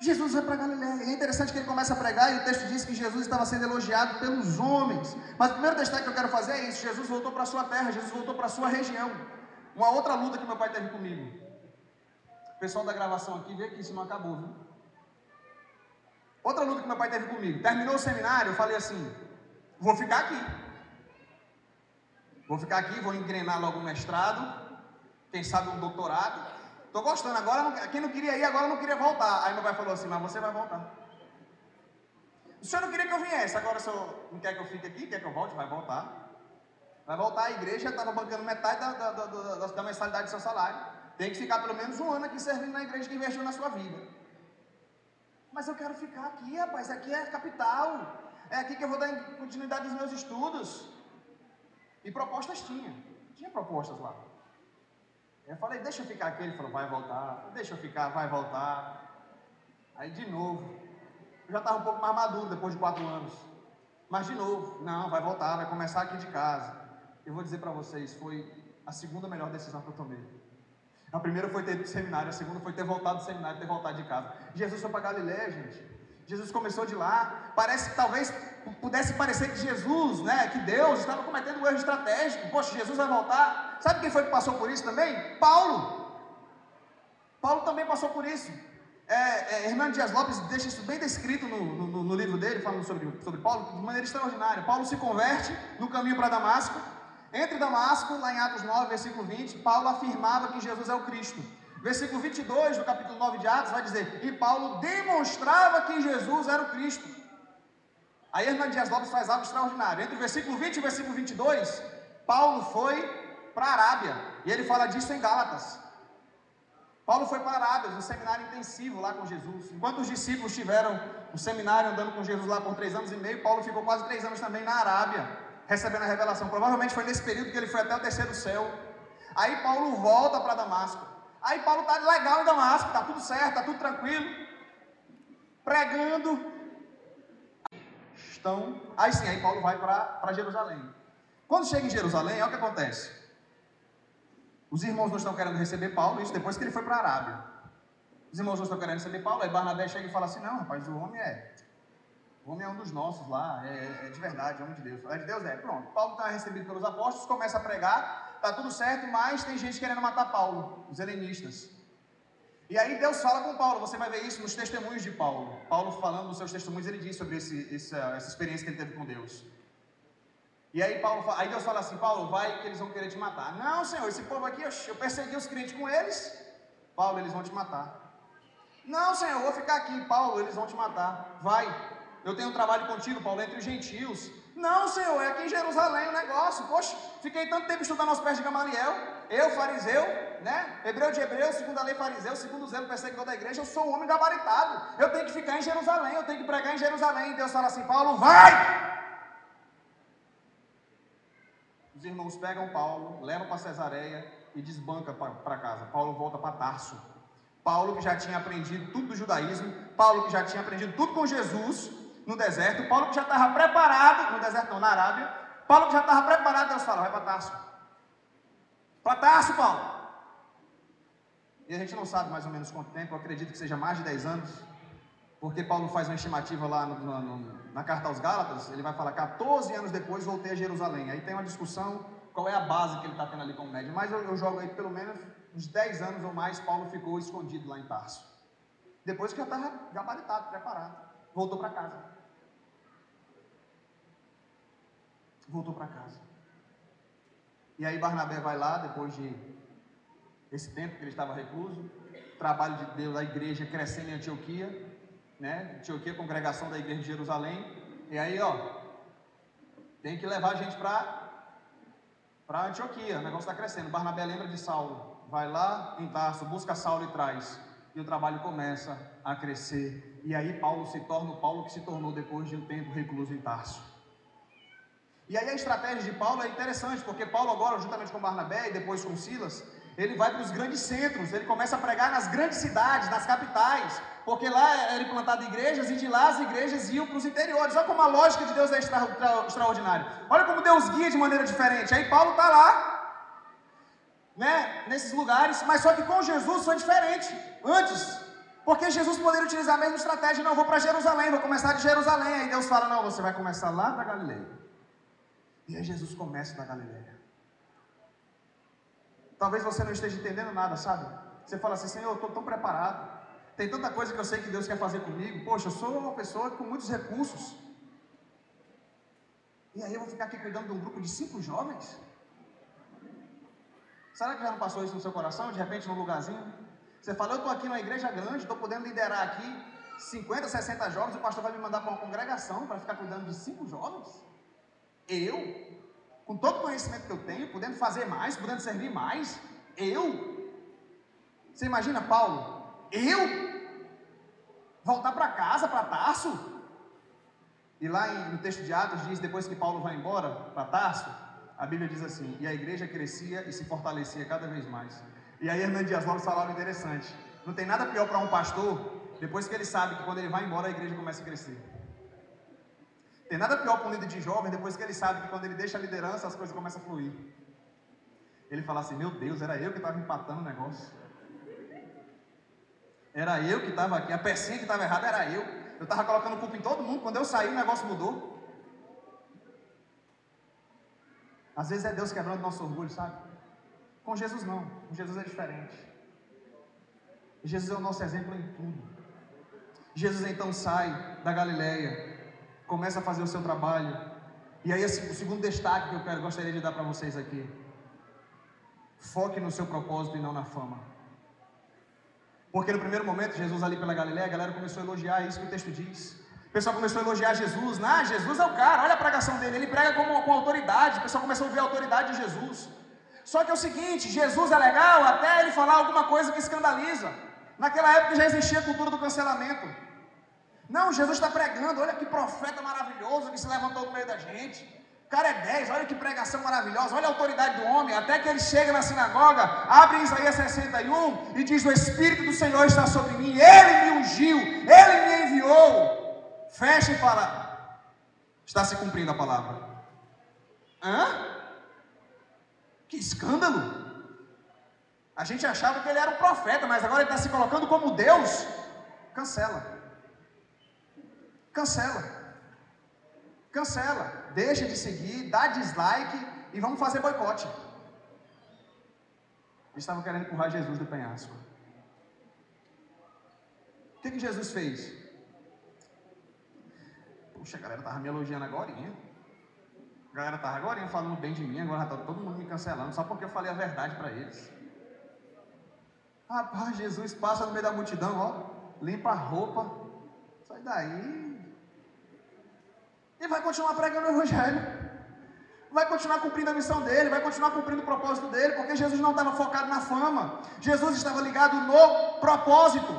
Jesus vai para Galiléia. É interessante que ele começa a pregar e o texto diz que Jesus estava sendo elogiado pelos homens. Mas o primeiro destaque que eu quero fazer é isso: Jesus voltou para a sua terra, Jesus voltou para a sua região. Uma outra luta que meu pai teve comigo. O pessoal da gravação aqui vê que isso não acabou, viu? Outra luta que meu pai teve comigo. Terminou o seminário, eu falei assim: vou ficar aqui. Vou ficar aqui, vou engrenar logo um mestrado, quem sabe um doutorado. Estou gostando, agora quem não queria ir, agora não queria voltar. Aí meu pai falou assim: mas você vai voltar. O senhor não queria que eu viesse, agora o senhor não quer que eu fique aqui, quer que eu volte? Vai voltar. Vai voltar, a igreja estava bancando metade da, da, da, da, mensalidade do seu salário. Tem que ficar pelo menos um ano aqui servindo na igreja que investiu na sua vida. Mas eu quero ficar aqui, rapaz. Aqui é a capital. É aqui que eu vou dar continuidade aos meus estudos. E propostas tinha. Tinha propostas lá. Eu falei, deixa eu ficar aqui. Ele falou, vai voltar. Deixa eu ficar, vai voltar. Aí de novo. Eu já estava um pouco mais maduro depois de quatro anos. Mas de novo, não, vai voltar, vai começar aqui de casa. Eu vou dizer para vocês, foi a segunda melhor decisão que eu tomei. A primeira foi ter ido para o seminário, a segunda foi ter voltado do seminário, ter voltado de casa. Jesus foi para Galiléia, gente. Jesus começou de lá. Parece que talvez pudesse parecer que Jesus, né, que Deus estava cometendo um erro estratégico. Poxa, Jesus vai voltar. Sabe quem foi que passou por isso também? Paulo. Paulo também passou por isso. É, é, Hernando Dias Lopes deixa isso bem descrito no, no, no livro dele, falando sobre, sobre Paulo, de maneira extraordinária. Paulo se converte no caminho para Damasco. Entre Damasco, lá em Atos 9, versículo 20, Paulo afirmava que Jesus é o Cristo. Versículo 22 do capítulo 9 de Atos vai dizer: E Paulo demonstrava que Jesus era o Cristo. Aí Hernando Dias Lopes faz algo extraordinário. Entre o versículo 20 e o versículo 22, Paulo foi para a Arábia. E ele fala disso em Gálatas. Paulo foi para a Arábia, um seminário intensivo lá com Jesus. Enquanto os discípulos tiveram o seminário andando com Jesus lá por três anos e meio, Paulo ficou quase três anos também na Arábia recebendo a revelação. Provavelmente foi nesse período que ele foi até o terceiro céu. Aí Paulo volta para Damasco. Aí Paulo está legal em Damasco, está tudo certo, está tudo tranquilo. Pregando. Estão. Aí sim, aí Paulo vai para Jerusalém. Quando chega em Jerusalém, olha o que acontece. Os irmãos não estão querendo receber Paulo, isso depois que ele foi para a Arábia. Os irmãos não estão querendo receber Paulo, aí Barnabé chega e fala assim: não, rapaz, o homem é o homem é um dos nossos lá, é, é de verdade, é homem de Deus. É de Deus é. Pronto. Paulo está recebido pelos apóstolos, começa a pregar, está tudo certo, mas tem gente querendo matar Paulo, os helenistas. E aí Deus fala com Paulo, você vai ver isso nos testemunhos de Paulo. Paulo falando dos seus testemunhos, ele diz sobre esse, essa, essa experiência que ele teve com Deus. E aí, Paulo, aí Deus fala assim, Paulo, vai que eles vão querer te matar. Não, Senhor, esse povo aqui, eu persegui os crentes com eles. Paulo, eles vão te matar. Não, Senhor, eu vou ficar aqui. Paulo, eles vão te matar. Vai. Eu tenho um trabalho contigo, Paulo, entre os gentios. Não, Senhor, é aqui em Jerusalém o negócio. Poxa, fiquei tanto tempo estudando aos pés de Gamaliel. Eu, fariseu, né? Hebreu de hebreu, segundo a lei fariseu, segundo o zelo perseguidor da igreja, eu sou um homem gabaritado. Eu tenho que ficar em Jerusalém, eu tenho que pregar em Jerusalém. E Deus fala assim: Paulo, vai! Os irmãos pegam Paulo, levam para Cesareia e desbanca para casa. Paulo volta para Tarso. Paulo que já tinha aprendido tudo do judaísmo, Paulo que já tinha aprendido tudo com Jesus, no deserto, Paulo que já estava preparado, no deserto não, na Arábia, Paulo que já estava preparado, Deus fala, vai para Tarso. Para Tarso, Paulo. E a gente não sabe mais ou menos quanto tempo, eu acredito que seja mais de 10 anos, porque Paulo faz uma estimativa lá no, no, na carta aos Gálatas, ele vai falar 14 anos depois voltei a Jerusalém. Aí tem uma discussão qual é a base que ele está tendo ali como média, mas eu, eu jogo aí pelo menos uns 10 anos ou mais, Paulo ficou escondido lá em Tarso. Depois que já estava gabaritado, preparado, voltou para casa. Voltou para casa. E aí Barnabé vai lá, depois de esse tempo que ele estava recluso, trabalho de Deus, a igreja crescendo em Antioquia, né? Antioquia, congregação da igreja de Jerusalém. E aí, ó, tem que levar a gente para para Antioquia, o negócio está crescendo. Barnabé lembra de Saulo, vai lá em Tarso, busca Saulo e traz. E o trabalho começa a crescer. E aí Paulo se torna o Paulo que se tornou depois de um tempo recluso em Tarso. E aí a estratégia de Paulo é interessante, porque Paulo agora, juntamente com Barnabé e depois com Silas, ele vai para os grandes centros, ele começa a pregar nas grandes cidades, nas capitais, porque lá era implantado igrejas e de lá as igrejas iam para os interiores. Olha como a lógica de Deus é extra, extra, extraordinária. Olha como Deus guia de maneira diferente. Aí Paulo está lá, né, nesses lugares, mas só que com Jesus foi diferente. Antes, porque Jesus poderia utilizar a mesma estratégia, não, vou para Jerusalém, vou começar de Jerusalém. Aí Deus fala, não, você vai começar lá para Galileia. E aí Jesus começa na Galileia. Talvez você não esteja entendendo nada, sabe? Você fala assim, Senhor, eu estou tão preparado. Tem tanta coisa que eu sei que Deus quer fazer comigo. Poxa, eu sou uma pessoa com muitos recursos. E aí eu vou ficar aqui cuidando de um grupo de cinco jovens? Será que já não passou isso no seu coração, de repente, num lugarzinho? Você fala, eu estou aqui numa igreja grande, estou podendo liderar aqui 50, 60 jovens, o pastor vai me mandar para uma congregação para ficar cuidando de cinco jovens? Eu? Com todo o conhecimento que eu tenho, podendo fazer mais, podendo servir mais? Eu? Você imagina Paulo? Eu? Voltar para casa, para Tarso? E lá em, no texto de Atos diz, depois que Paulo vai embora para Tarso, a Bíblia diz assim, e a igreja crescia e se fortalecia cada vez mais. E aí Hernando Dias Lopes falava interessante, não tem nada pior para um pastor, depois que ele sabe que quando ele vai embora a igreja começa a crescer. Tem nada pior para um líder de jovem, depois que ele sabe que quando ele deixa a liderança as coisas começam a fluir. Ele fala assim, meu Deus, era eu que estava empatando o negócio. Era eu que estava aqui, a pecinha que estava errada era eu. Eu estava colocando culpa em todo mundo, quando eu saí o negócio mudou. Às vezes é Deus quebrando nosso orgulho, sabe? Com Jesus não, com Jesus é diferente. Jesus é o nosso exemplo em tudo. Jesus então sai da Galileia, começa a fazer o seu trabalho. E aí o segundo destaque que eu quero, gostaria de dar para vocês aqui. Foque no seu propósito e não na fama. Porque no primeiro momento, Jesus ali pela Galileia, a galera começou a elogiar isso que o texto diz. O pessoal começou a elogiar Jesus. Ah, Jesus é o cara, olha a pregação dele, ele prega com, com autoridade. O pessoal começou a ver a autoridade de Jesus. Só que é o seguinte: Jesus é legal até ele falar alguma coisa que escandaliza. Naquela época já existia a cultura do cancelamento. Não, Jesus está pregando, olha que profeta maravilhoso que se levantou no meio da gente. O cara é 10, olha que pregação maravilhosa, olha a autoridade do homem. Até que ele chega na sinagoga, abre Isaías 61 e diz: O Espírito do Senhor está sobre mim, ele me ungiu, ele me enviou. Fecha e fala: Está se cumprindo a palavra. Hã? Que escândalo! A gente achava que ele era um profeta, mas agora ele está se colocando como Deus. Cancela. Cancela. Cancela. Deixa de seguir, dá dislike e vamos fazer boicote. Eles estavam querendo empurrar Jesus do penhasco. O que, que Jesus fez? Puxa, a galera estava me elogiando agora. A galera estava agora falando bem de mim, agora está todo mundo me cancelando, só porque eu falei a verdade para eles. Rapaz, Jesus passa no meio da multidão, ó, limpa a roupa, sai daí. E vai continuar pregando o Evangelho. Vai continuar cumprindo a missão dele, vai continuar cumprindo o propósito dele, porque Jesus não estava focado na fama, Jesus estava ligado no propósito.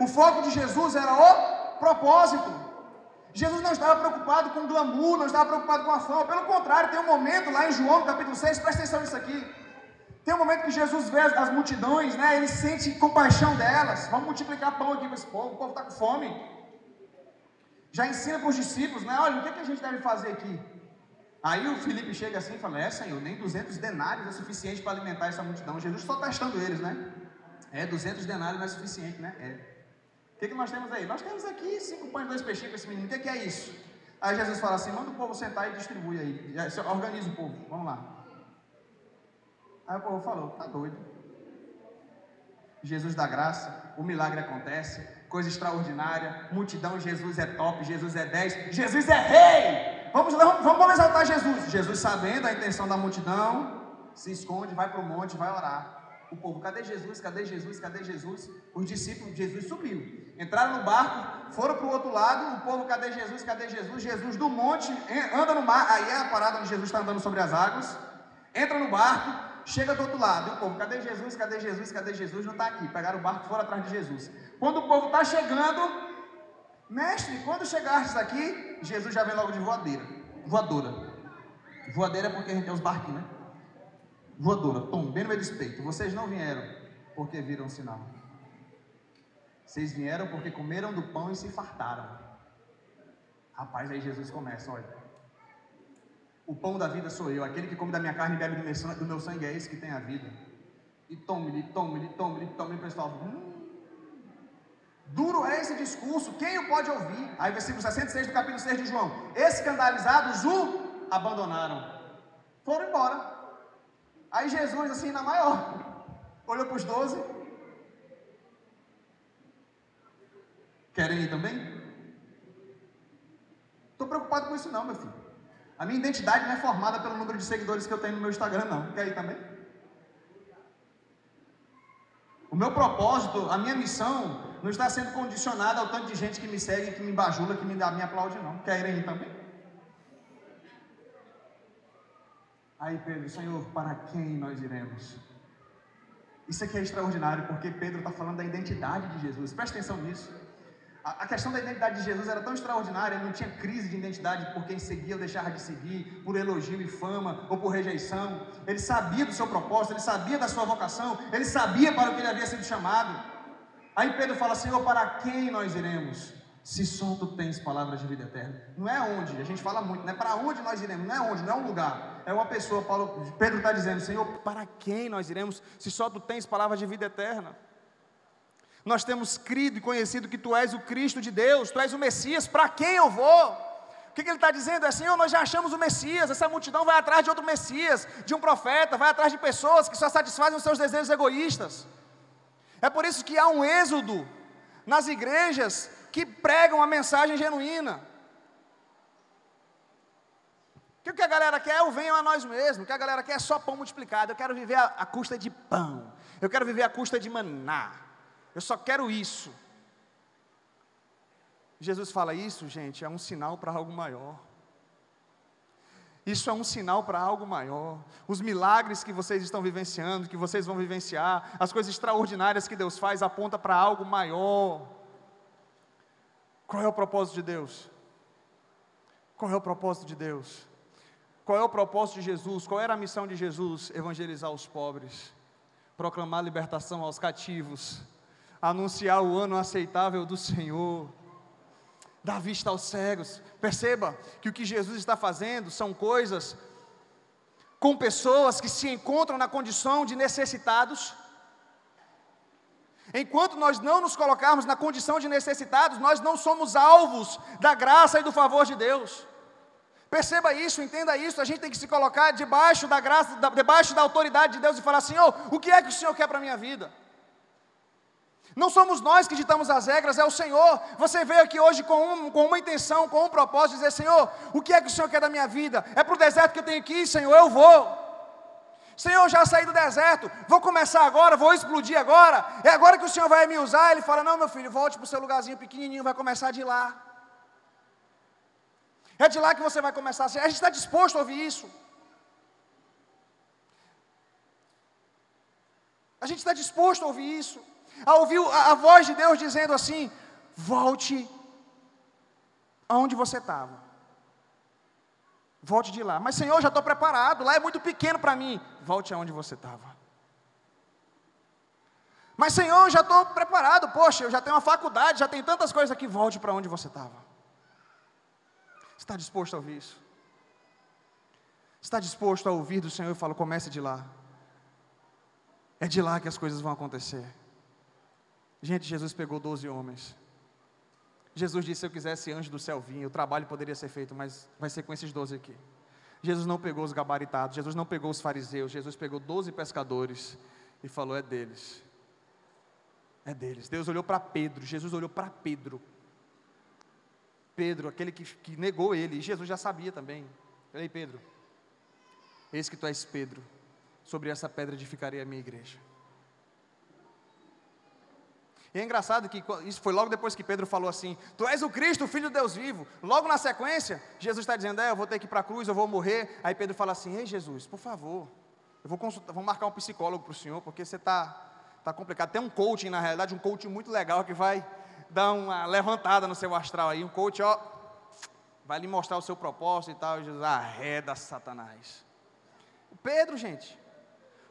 O foco de Jesus era o propósito. Jesus não estava preocupado com glamour, não estava preocupado com a fama, pelo contrário, tem um momento lá em João, capítulo 6, presta atenção nisso aqui. Tem um momento que Jesus vê as, as multidões, né? Ele sente compaixão delas. Vamos multiplicar pão aqui para esse povo, o povo está com fome. Já ensina para os discípulos, né? Olha, o que, que a gente deve fazer aqui? Aí o Felipe chega assim e fala: É, Senhor, nem 200 denários é suficiente para alimentar essa multidão. Jesus só testando eles, né? É, 200 denários não é suficiente, né? É. O que, que nós temos aí? Nós temos aqui cinco pães e dois peixinhos para esse menino. O que, que é isso? Aí Jesus fala assim: manda o povo sentar e distribui aí. Organiza o povo. Vamos lá. Aí o povo falou: tá doido. Jesus dá graça, o milagre acontece, coisa extraordinária, multidão, Jesus é top, Jesus é 10, Jesus é rei. Vamos, vamos, vamos exaltar Jesus. Jesus, sabendo a intenção da multidão, se esconde, vai para o monte, vai orar. O povo, cadê Jesus? Cadê Jesus? Cadê Jesus? Os discípulos, Jesus subiu. Entraram no barco, foram para o outro lado. O povo, cadê Jesus? Cadê Jesus? Jesus do monte, anda no mar. Aí é a parada onde Jesus está andando sobre as águas. Entra no barco, chega do outro lado. E o povo, cadê Jesus? Cadê Jesus? Cadê Jesus? Não está aqui. Pegaram o barco, foram atrás de Jesus. Quando o povo está chegando, mestre, quando chegastes aqui, Jesus já vem logo de voadeira. Voadora. Voadeira é porque a gente tem os barquinhos, né? voadora, pum, bem no meio do peito. Vocês não vieram porque viram o sinal. Vocês vieram porque comeram do pão e se fartaram. Rapaz, aí Jesus começa, olha. O pão da vida sou eu, aquele que come da minha carne e bebe do meu sangue, do meu sangue é esse que tem a vida. E tome-lhe, tome-lhe, tome-lhe, tome-lhe, pessoal. Hum, duro é esse discurso, quem o pode ouvir? Aí, versículo 66 do capítulo 6 de João: Escandalizados o abandonaram, foram embora. Aí Jesus, assim, na maior, *laughs* olhou para os doze. Querem ir também? Estou preocupado com isso não, meu filho. A minha identidade não é formada pelo número de seguidores que eu tenho no meu Instagram, não. Quer ir também? O meu propósito, a minha missão, não está sendo condicionada ao tanto de gente que me segue, que me bajula, que me, dá, me aplaude, não. Querem ir também? Aí Pedro, Senhor, para quem nós iremos? Isso aqui é extraordinário, porque Pedro está falando da identidade de Jesus. Presta atenção nisso. A, questão da identidade de Jesus era tão extraordinária, ele não tinha crise de identidade por quem seguia ou deixava de seguir, por elogio e fama ou por rejeição. Ele sabia do seu propósito, ele sabia da sua vocação, ele sabia para o que ele havia sido chamado. Aí Pedro fala: Senhor, para quem nós iremos? Se só tu tens palavras de vida eterna. Não é onde, a gente fala muito, não é para onde nós iremos, não é onde, não é um lugar, é uma pessoa. Paulo, Pedro está dizendo: Senhor, para quem nós iremos? Se só tu tens palavras de vida eterna. Nós temos crido e conhecido que tu és o Cristo de Deus, tu és o Messias, para quem eu vou? O que, que ele está dizendo? É Senhor, nós já achamos o Messias, essa multidão vai atrás de outro Messias, de um profeta, vai atrás de pessoas que só satisfazem os seus desejos egoístas. É por isso que há um êxodo nas igrejas que pregam a mensagem genuína. O que a galera quer é o venham a nós mesmos, o que a galera quer é só pão multiplicado. Eu quero viver a custa de pão, eu quero viver a custa de maná. Eu só quero isso. Jesus fala isso, gente, é um sinal para algo maior. Isso é um sinal para algo maior. Os milagres que vocês estão vivenciando, que vocês vão vivenciar, as coisas extraordinárias que Deus faz, aponta para algo maior. Qual é o propósito de Deus? Qual é o propósito de Deus? Qual é o propósito de Jesus? Qual era a missão de Jesus? Evangelizar os pobres, proclamar libertação aos cativos, anunciar o ano aceitável do Senhor, dar vista aos cegos. Perceba que o que Jesus está fazendo são coisas com pessoas que se encontram na condição de necessitados. Enquanto nós não nos colocarmos na condição de necessitados, nós não somos alvos da graça e do favor de Deus. Perceba isso, entenda isso. A gente tem que se colocar debaixo da graça, debaixo da autoridade de Deus e falar: Senhor, o que é que o Senhor quer para a minha vida? Não somos nós que ditamos as regras, é o Senhor. Você veio aqui hoje com, um, com uma intenção, com um propósito, dizer: Senhor, o que é que o Senhor quer da minha vida? É para o deserto que eu tenho que ir, Senhor, eu vou. Senhor, já saí do deserto, vou começar agora, vou explodir agora. É agora que o Senhor vai me usar. Ele fala: Não, meu filho, volte para o seu lugarzinho pequenininho, vai começar de lá. É de lá que você vai começar. A gente está disposto a ouvir isso. A gente está disposto a ouvir isso a ouvir a, a voz de Deus dizendo assim: volte aonde você estava. Volte de lá. Mas Senhor, já estou preparado, lá é muito pequeno para mim. Volte aonde você estava. Mas Senhor, já estou preparado, poxa, eu já tenho uma faculdade, já tenho tantas coisas aqui, volte para onde você estava. Está disposto a ouvir isso? Está disposto a ouvir do Senhor e fala, comece de lá. É de lá que as coisas vão acontecer. Gente, Jesus pegou 12 homens. Jesus disse: se eu quisesse anjo do céu vir, o trabalho poderia ser feito, mas vai ser com esses 12 aqui. Jesus não pegou os gabaritados, Jesus não pegou os fariseus, Jesus pegou 12 pescadores e falou: é deles. É deles. Deus olhou para Pedro, Jesus olhou para Pedro. Pedro, aquele que, que negou ele, e Jesus já sabia também. Ei, Pedro, eis que tu és Pedro, sobre essa pedra edificarei a minha igreja. E é engraçado que isso foi logo depois que Pedro falou assim: Tu és o Cristo, o Filho de Deus vivo. Logo na sequência, Jesus está dizendo: É, eu vou ter que ir para a cruz, eu vou morrer. Aí Pedro fala assim: Ei, Jesus, por favor, eu vou, consultar, vou marcar um psicólogo para o senhor, porque você está tá complicado. Tem um coaching, na realidade, um coaching muito legal que vai dar uma levantada no seu astral aí. Um coach, ó, vai lhe mostrar o seu propósito e tal. E Jesus, arreda Satanás. O Pedro, gente,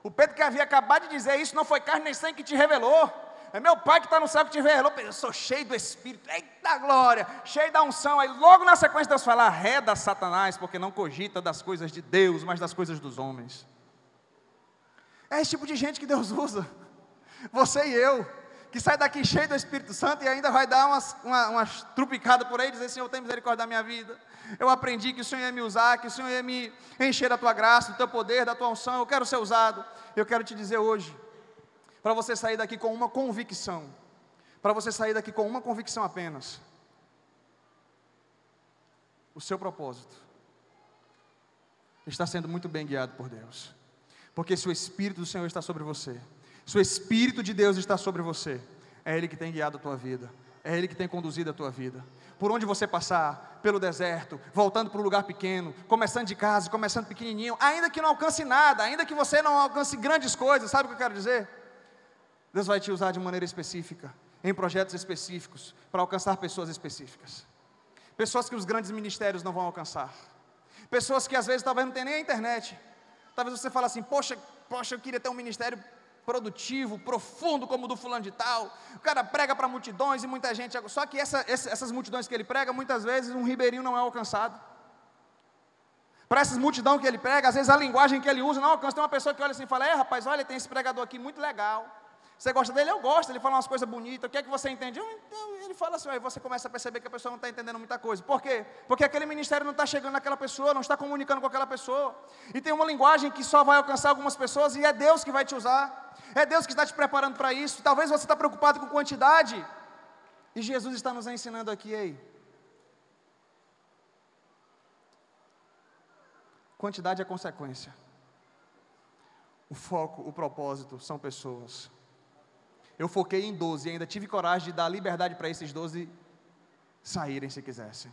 o Pedro que havia acabado de dizer isso, não foi carne nem sangue que te revelou. É meu pai que está no céu que te revelou. Eu sou cheio do Espírito. Eita glória. Cheio da unção. Aí logo na sequência Deus fala: arreda Satanás, porque não cogita das coisas de Deus, mas das coisas dos homens. É esse tipo de gente que Deus usa. Você e eu. Que sai daqui cheio do Espírito Santo e ainda vai dar umas, uma, umas trupicadas por aí e dizer: Senhor, tem misericórdia da minha vida. Eu aprendi que o Senhor ia me usar, que o Senhor ia me encher da tua graça, do teu poder, da tua unção. Eu quero ser usado. Eu quero te dizer hoje para você sair daqui com uma convicção. para você sair daqui com uma convicção apenas: o seu propósito está sendo muito bem guiado por Deus, porque se o Espírito do Senhor está sobre você, se o Espírito de Deus está sobre você, é Ele que tem guiado a tua vida, é Ele que tem conduzido a tua vida. Por onde você passar, pelo deserto, voltando para um lugar pequeno, começando de casa, começando pequenininho, ainda que não alcance nada, ainda que você não alcance grandes coisas, sabe o que eu quero dizer? Deus vai te usar de maneira específica, em projetos específicos, para alcançar pessoas específicas. Pessoas que os grandes ministérios não vão alcançar. Pessoas que às vezes talvez não tem nem a internet. Talvez você fale assim: "Poxa, poxa, eu queria ter um ministério produtivo, profundo como o do fulano de tal. O cara prega para multidões e muita gente. Só que essa, essas multidões que ele prega, muitas vezes um ribeirinho não é alcançado. Para essas multidões que ele prega, às vezes a linguagem que ele usa não alcança. Tem uma pessoa que olha assim e fala: É, rapaz, olha, tem esse pregador aqui muito legal. Você gosta dele? Eu gosto. Ele fala umas coisas bonitas. O que é que você entende? Eu, ele fala assim, aí você começa a perceber que a pessoa não está entendendo muita coisa. Por quê? Porque aquele ministério não está chegando naquela pessoa, não está comunicando com aquela pessoa. E tem uma linguagem que só vai alcançar algumas pessoas e é Deus que vai te usar. É Deus que está te preparando para isso. Talvez você está preocupado com quantidade. E Jesus está nos ensinando aqui. Quantidade é consequência. O foco, o propósito são pessoas. Eu foquei em 12 e ainda tive coragem de dar liberdade para esses 12 saírem se quisessem.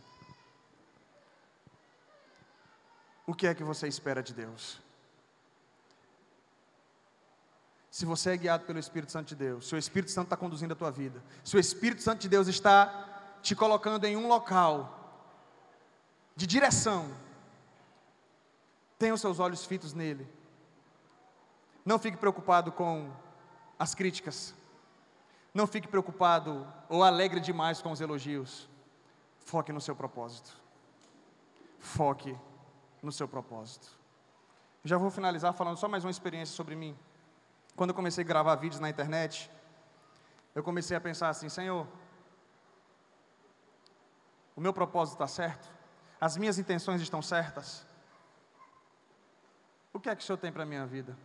O que é que você espera de Deus? Se você é guiado pelo Espírito Santo de Deus, se o Espírito Santo está conduzindo a tua vida, se o Espírito Santo de Deus está te colocando em um local de direção, tenha os seus olhos fitos nele. Não fique preocupado com as críticas. Não fique preocupado ou alegre demais com os elogios. Foque no seu propósito. Foque no seu propósito. Já vou finalizar falando só mais uma experiência sobre mim. Quando eu comecei a gravar vídeos na internet, eu comecei a pensar assim: Senhor, o meu propósito está certo? As minhas intenções estão certas? O que é que o Senhor tem para a minha vida?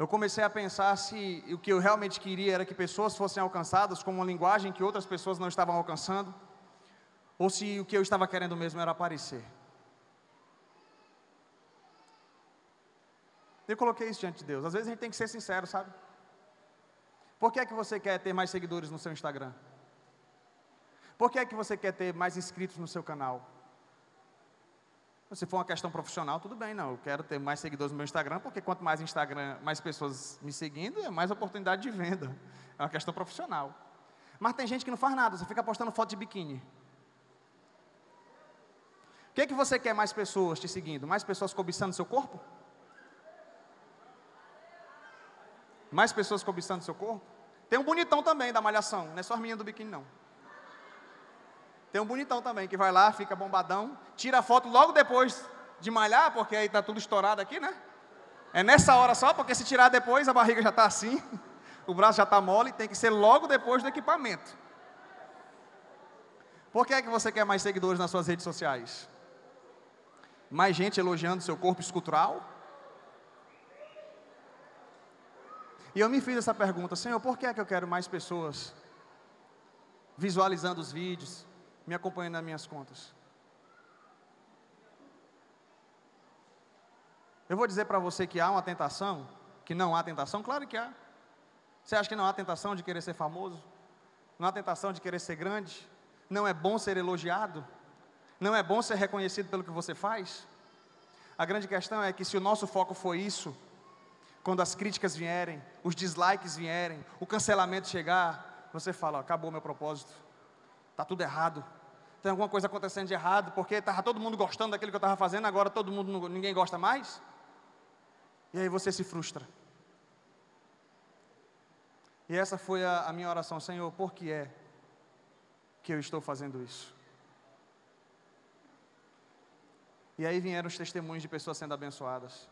Eu comecei a pensar se o que eu realmente queria era que pessoas fossem alcançadas com uma linguagem que outras pessoas não estavam alcançando, ou se o que eu estava querendo mesmo era aparecer. Eu coloquei isso diante de Deus. Às vezes a gente tem que ser sincero, sabe? Por que é que você quer ter mais seguidores no seu Instagram? Por que é que você quer ter mais inscritos no seu canal? Se for uma questão profissional, tudo bem, não. Eu quero ter mais seguidores no meu Instagram, porque quanto mais Instagram, mais pessoas me seguindo, é mais oportunidade de venda. É uma questão profissional. Mas tem gente que não faz nada, você fica postando foto de biquíni. O que, é que você quer mais pessoas te seguindo? Mais pessoas cobiçando seu corpo? Mais pessoas cobiçando seu corpo? Tem um bonitão também da malhação, não é só as meninas do biquíni, não. Tem um bonitão também que vai lá, fica bombadão, tira a foto logo depois de malhar, porque aí está tudo estourado aqui, né? É nessa hora só, porque se tirar depois a barriga já está assim, *laughs* o braço já está mole, tem que ser logo depois do equipamento. Por que é que você quer mais seguidores nas suas redes sociais? Mais gente elogiando seu corpo escultural? E eu me fiz essa pergunta, Senhor, por que é que eu quero mais pessoas visualizando os vídeos, me acompanhando nas minhas contas. Eu vou dizer para você que há uma tentação, que não há tentação? Claro que há. Você acha que não há tentação de querer ser famoso? Não há tentação de querer ser grande? Não é bom ser elogiado? Não é bom ser reconhecido pelo que você faz? A grande questão é que se o nosso foco for isso, quando as críticas vierem, os dislikes vierem, o cancelamento chegar, você fala: acabou meu propósito, está tudo errado, tem alguma coisa acontecendo de errado, porque estava todo mundo gostando daquilo que eu estava fazendo, agora todo mundo, ninguém gosta mais. E aí você se frustra. E essa foi a, a minha oração, Senhor, por que é que eu estou fazendo isso? E aí vieram os testemunhos de pessoas sendo abençoadas.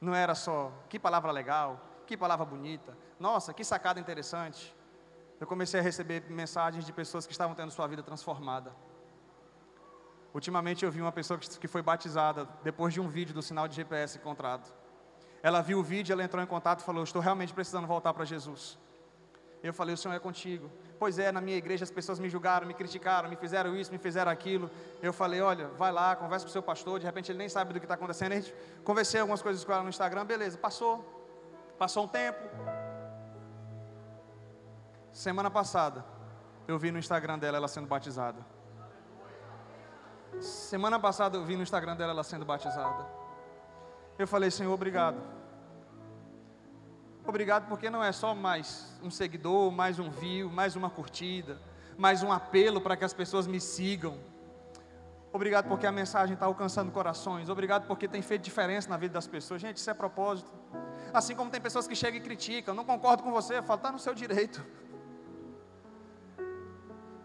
Não era só, que palavra legal, que palavra bonita, nossa, que sacada interessante eu comecei a receber mensagens de pessoas que estavam tendo sua vida transformada. Ultimamente eu vi uma pessoa que foi batizada depois de um vídeo do sinal de GPS encontrado. Ela viu o vídeo, ela entrou em contato e falou: Estou realmente precisando voltar para Jesus. Eu falei: O Senhor é contigo. Pois é, na minha igreja as pessoas me julgaram, me criticaram, me fizeram isso, me fizeram aquilo. Eu falei: Olha, vai lá, conversa com o seu pastor. De repente ele nem sabe do que está acontecendo. A gente conversei algumas coisas com ela no Instagram, beleza, passou. Passou um tempo. Semana passada, eu vi no Instagram dela ela sendo batizada. Semana passada eu vi no Instagram dela ela sendo batizada. Eu falei, Senhor, obrigado. Obrigado porque não é só mais um seguidor, mais um view, mais uma curtida, mais um apelo para que as pessoas me sigam. Obrigado porque a mensagem está alcançando corações. Obrigado porque tem feito diferença na vida das pessoas. Gente, isso é propósito. Assim como tem pessoas que chegam e criticam, não concordo com você, eu está no seu direito.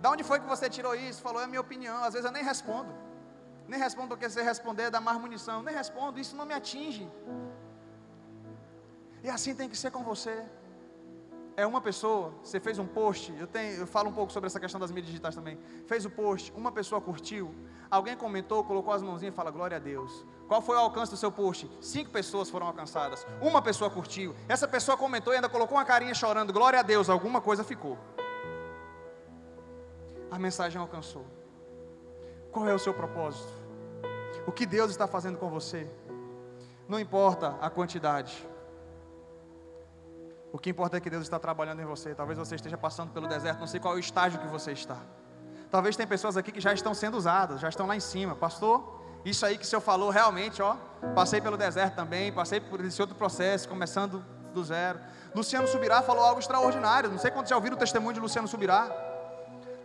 Da onde foi que você tirou isso? Falou, é a minha opinião. Às vezes eu nem respondo. Nem respondo porque se responder dá mais munição. Nem respondo, isso não me atinge. E assim tem que ser com você. É uma pessoa, você fez um post, eu, tenho, eu falo um pouco sobre essa questão das mídias digitais também. Fez o post, uma pessoa curtiu, alguém comentou, colocou as mãozinhas e fala, glória a Deus. Qual foi o alcance do seu post? Cinco pessoas foram alcançadas, uma pessoa curtiu, essa pessoa comentou e ainda colocou uma carinha chorando, glória a Deus, alguma coisa ficou a mensagem alcançou. Qual é o seu propósito? O que Deus está fazendo com você? Não importa a quantidade. O que importa é que Deus está trabalhando em você. Talvez você esteja passando pelo deserto, não sei qual é o estágio que você está. Talvez tem pessoas aqui que já estão sendo usadas, já estão lá em cima. Pastor, isso aí que o senhor falou realmente, ó. Passei pelo deserto também, passei por esse outro processo, começando do zero. Luciano Subirá falou algo extraordinário. Não sei quantos já ouviram o testemunho de Luciano Subirá.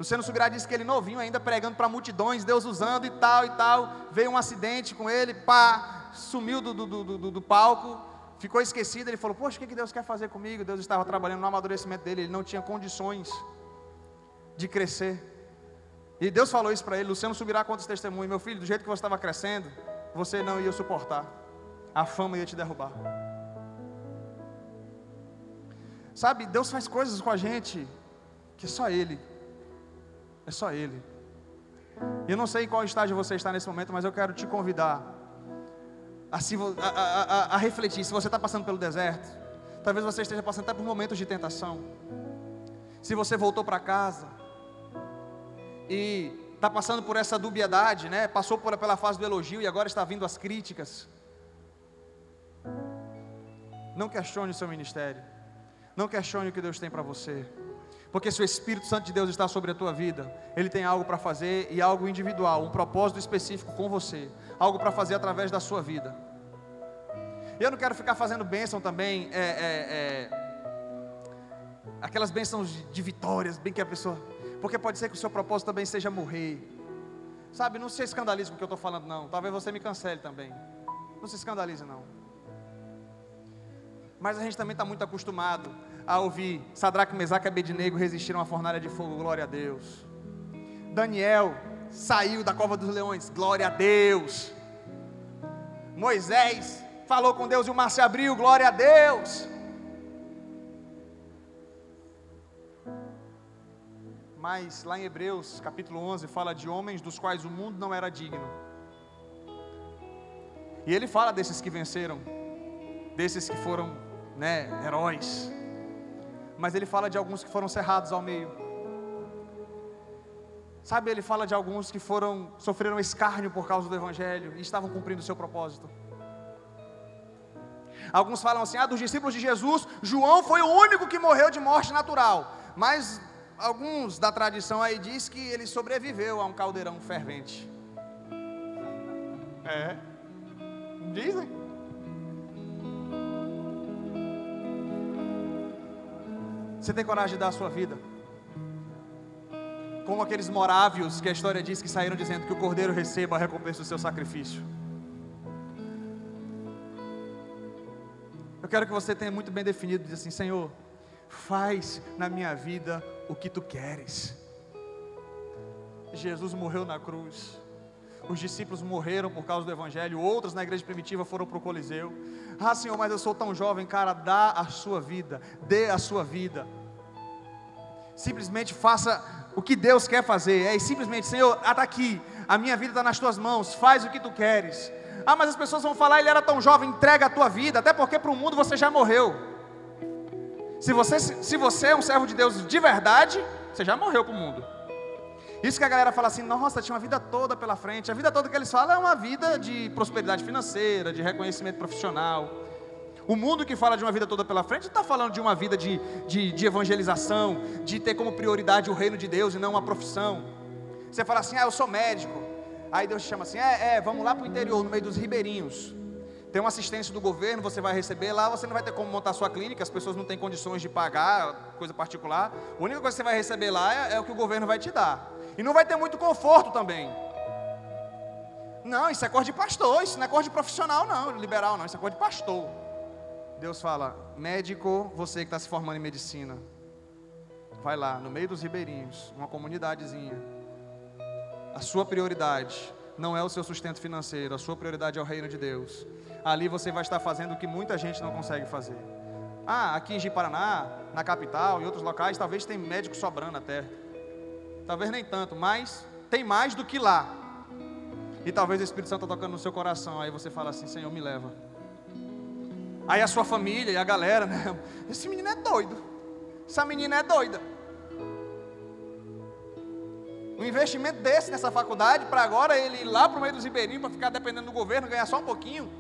Luciano Subirá disse que ele novinho ainda pregando para multidões, Deus usando e tal e tal. Veio um acidente com ele, pá, sumiu do, do, do, do palco, ficou esquecido. Ele falou: Poxa, o que Deus quer fazer comigo? Deus estava trabalhando no amadurecimento dele, ele não tinha condições de crescer. E Deus falou isso para ele: Luciano Subirá conta esse testemunho. Meu filho, do jeito que você estava crescendo, você não ia suportar, a fama ia te derrubar. Sabe, Deus faz coisas com a gente que só Ele é só Ele. Eu não sei em qual estágio você está nesse momento, mas eu quero te convidar a, a, a, a refletir. Se você está passando pelo deserto, talvez você esteja passando até por momentos de tentação. Se você voltou para casa e está passando por essa dubiedade, né? Passou por, pela fase do elogio e agora está vindo as críticas. Não questione o seu ministério. Não questione o que Deus tem para você. Porque se o Espírito Santo de Deus está sobre a tua vida, Ele tem algo para fazer e algo individual, um propósito específico com você, algo para fazer através da sua vida. Eu não quero ficar fazendo bênção também, é, é, é, aquelas bênçãos de, vitórias, bem que a pessoa, porque pode ser que o seu propósito também seja morrer. Sabe, não se escandalize com o que eu estou falando, não. Talvez você me cancele também. Não se escandalize, não. Mas a gente também está muito acostumado a ouvir Sadraque, Mesaque e Abednego resistiram à fornalha de fogo, glória a Deus. Daniel saiu da cova dos leões, glória a Deus. Moisés falou com Deus e o mar se abriu, glória a Deus. Mas lá em Hebreus capítulo 11 fala de homens dos quais o mundo não era digno. E ele fala desses que venceram, desses que foram né, heróis mas ele fala de alguns que foram cerrados ao meio. Sabe, ele fala de alguns que foram sofreram escárnio por causa do evangelho e estavam cumprindo o seu propósito. Alguns falam assim: "Ah, dos discípulos de Jesus, João foi o único que morreu de morte natural". Mas alguns da tradição aí diz que ele sobreviveu a um caldeirão fervente. É. Dizem. Você tem coragem de dar a sua vida? Como aqueles morávios que a história diz que saíram dizendo que o cordeiro receba a recompensa do seu sacrifício. Eu quero que você tenha muito bem definido, diz assim, Senhor, faz na minha vida o que tu queres. Jesus morreu na cruz. Os discípulos morreram por causa do Evangelho, outros na igreja primitiva foram para o Coliseu. Ah, Senhor, mas eu sou tão jovem, cara, dá a sua vida, dê a sua vida. Simplesmente faça o que Deus quer fazer. É simplesmente, Senhor, está aqui, a minha vida está nas tuas mãos, faz o que tu queres. Ah, mas as pessoas vão falar, ele era tão jovem, entrega a tua vida, até porque para o mundo você já morreu. Se você, se você é um servo de Deus de verdade, você já morreu para o mundo. Isso que a galera fala assim, nossa, tinha uma vida toda pela frente. A vida toda que eles falam é uma vida de prosperidade financeira, de reconhecimento profissional. O mundo que fala de uma vida toda pela frente está falando de uma vida de, de, de, evangelização, de ter como prioridade o reino de Deus e não uma profissão. Você fala assim, ah, eu sou médico. Aí Deus te chama assim, é, é, vamos lá para o interior, no meio dos ribeirinhos. Tem uma assistência do governo, você vai receber lá, você não vai ter como montar sua clínica, as pessoas não têm condições de pagar, coisa particular. A única coisa que você vai receber lá é, é o que o governo vai te dar. E não vai ter muito conforto também. Não, isso é cor de pastor, isso não é cor de profissional, não, liberal, não, isso é cor de pastor. Deus fala, médico, você que está se formando em medicina, vai lá, no meio dos ribeirinhos, uma comunidadezinha. A sua prioridade não é o seu sustento financeiro, a sua prioridade é o reino de Deus. Ali você vai estar fazendo o que muita gente não consegue fazer. Ah, aqui em Paraná, na capital e outros locais, talvez tem médico sobrando até. Talvez nem tanto, mas tem mais do que lá. E talvez o Espírito Santo está tocando no seu coração. Aí você fala assim: Senhor, me leva. Aí a sua família e a galera, né? *laughs* Esse menino é doido. Essa menina é doida. Um investimento desse nessa faculdade, para agora ele ir lá para o meio dos ribeirinhos, para ficar dependendo do governo, ganhar só um pouquinho.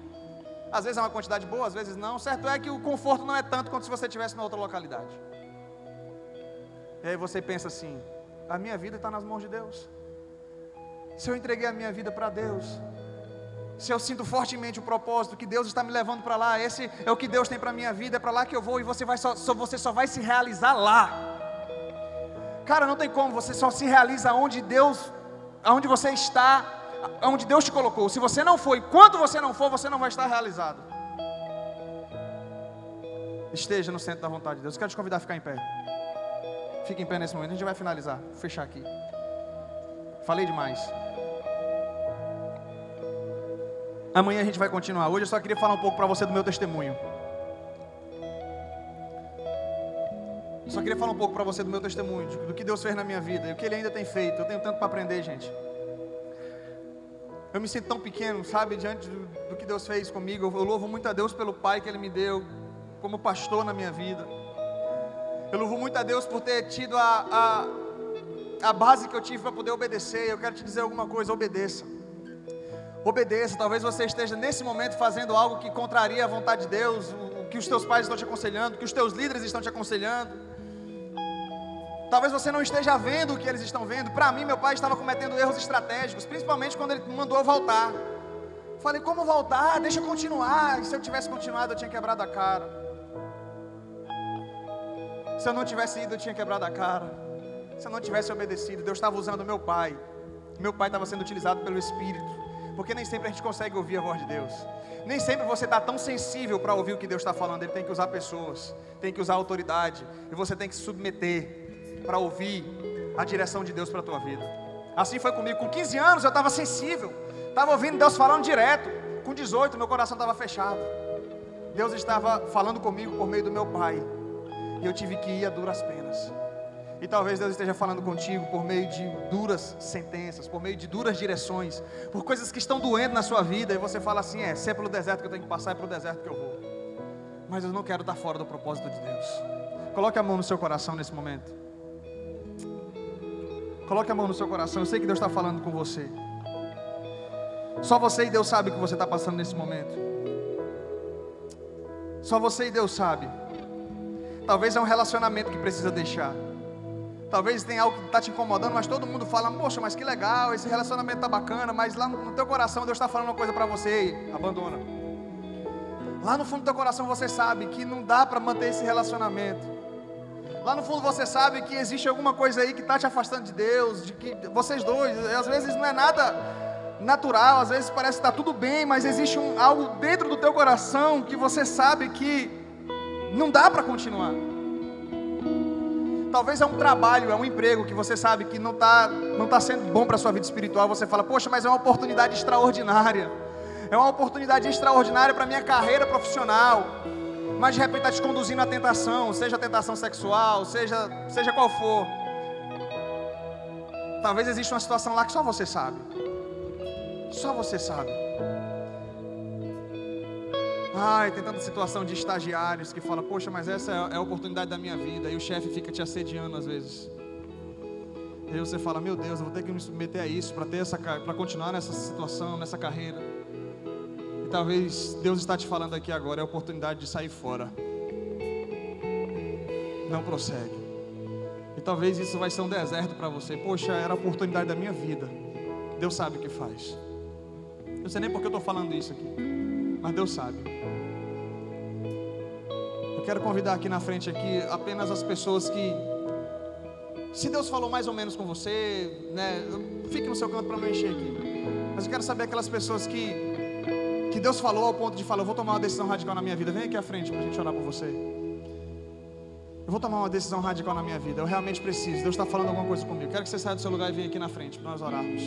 Às vezes é uma quantidade boa, às vezes não. Certo é que o conforto não é tanto quanto se você estivesse na outra localidade. E aí você pensa assim: a minha vida está nas mãos de Deus. Se eu entreguei a minha vida para Deus, se eu sinto fortemente o propósito que Deus está me levando para lá, esse é o que Deus tem para a minha vida, é para lá que eu vou e você, vai só, você só vai se realizar lá. Cara, não tem como, você só se realiza onde Deus, aonde você está, onde Deus te colocou. Se você não for, enquanto você não for, você não vai estar realizado. Esteja no centro da vontade de Deus. Eu quero te convidar a ficar em pé. Fique em pé nesse momento. A gente vai finalizar. Vou fechar aqui. Falei demais. Amanhã a gente vai continuar. Hoje eu só queria falar um pouco para você do meu testemunho. Só queria falar um pouco para você do meu testemunho, do que Deus fez na minha vida e o que Ele ainda tem feito. Eu tenho tanto para aprender, gente. Eu me sinto tão pequeno, sabe, diante do, do, que Deus fez comigo. Eu louvo muito a Deus pelo Pai que Ele me deu, como pastor na minha vida. Eu louvo muito a Deus por ter tido a, a, a base que eu tive para poder obedecer. Eu quero te dizer alguma coisa: obedeça. Obedeça. Talvez você esteja nesse momento fazendo algo que contraria a vontade de Deus, o que os teus pais estão te aconselhando, o que os teus líderes estão te aconselhando. Talvez você não esteja vendo o que eles estão vendo. Para mim, meu pai estava cometendo erros estratégicos, principalmente quando ele mandou eu voltar. Falei, como voltar? Deixa eu continuar. E se eu tivesse continuado, eu tinha quebrado a cara. Se eu não tivesse ido, eu tinha quebrado a cara. Se eu não tivesse obedecido, Deus estava usando meu pai. Meu pai estava sendo utilizado pelo Espírito. Porque nem sempre a gente consegue ouvir a voz de Deus. Nem sempre você está tão sensível para ouvir o que Deus está falando. Ele tem que usar pessoas, tem que usar autoridade. E você tem que se submeter para ouvir a direção de Deus para a tua vida. Assim foi comigo. Com 15 anos eu estava sensível, estava ouvindo Deus falando direto. Com 18 meu coração estava fechado. Deus estava falando comigo por meio do meu pai. E eu tive que ir a duras penas. E talvez Deus esteja falando contigo por meio de duras sentenças, por meio de duras direções, por coisas que estão doendo na sua vida. E você fala assim: é, se é pelo deserto que eu tenho que passar, é pelo deserto que eu vou. Mas eu não quero estar fora do propósito de Deus. Coloque a mão no seu coração nesse momento. Coloque a mão no seu coração. Eu sei que Deus está falando com você. Só você e Deus sabe o que você está passando nesse momento. Só você e Deus sabe. Talvez é um relacionamento que precisa deixar. Talvez tenha algo que está te incomodando, mas todo mundo fala, poxa, mas que legal, esse relacionamento está bacana, mas lá no teu coração Deus está falando uma coisa para você e abandona. Lá no fundo do teu coração você sabe que não dá para manter esse relacionamento. Lá no fundo você sabe que existe alguma coisa aí que está te afastando de Deus, de que vocês dois, às vezes não é nada natural, às vezes parece que está tudo bem, mas existe um, algo dentro do teu coração que você sabe que não dá para continuar. Talvez é um trabalho, é um emprego que você sabe que não está não tá sendo bom para a sua vida espiritual. Você fala, poxa, mas é uma oportunidade extraordinária. É uma oportunidade extraordinária para minha carreira profissional mas de repente está te conduzindo à tentação, seja tentação sexual, seja, seja qual for. Talvez exista uma situação lá que só você sabe. Só você sabe. Ai, tem tanta situação de estagiários que fala, poxa, mas essa é a oportunidade da minha vida. E o chefe fica te assediando às vezes. E aí você fala, meu Deus, eu vou ter que me submeter a isso para ter essa, para continuar nessa situação, nessa carreira. Talvez Deus está te falando aqui agora é a oportunidade de sair fora. Não prossegue. E talvez isso vai ser um deserto para você. Poxa, era a oportunidade da minha vida. Deus sabe o que faz. Eu sei nem porque eu estou falando isso aqui, mas Deus sabe. Eu quero convidar aqui na frente aqui apenas as pessoas que, se Deus falou mais ou menos com você, né, fique no seu canto para não encher aqui. Mas eu quero saber aquelas pessoas que que Deus falou ao ponto de falar, eu vou tomar uma decisão radical na minha vida. Vem aqui à frente para a gente orar por você. Eu vou tomar uma decisão radical na minha vida. Eu realmente preciso. Deus está falando alguma coisa comigo. Quero que você saia do seu lugar e venha aqui na frente para nós orarmos.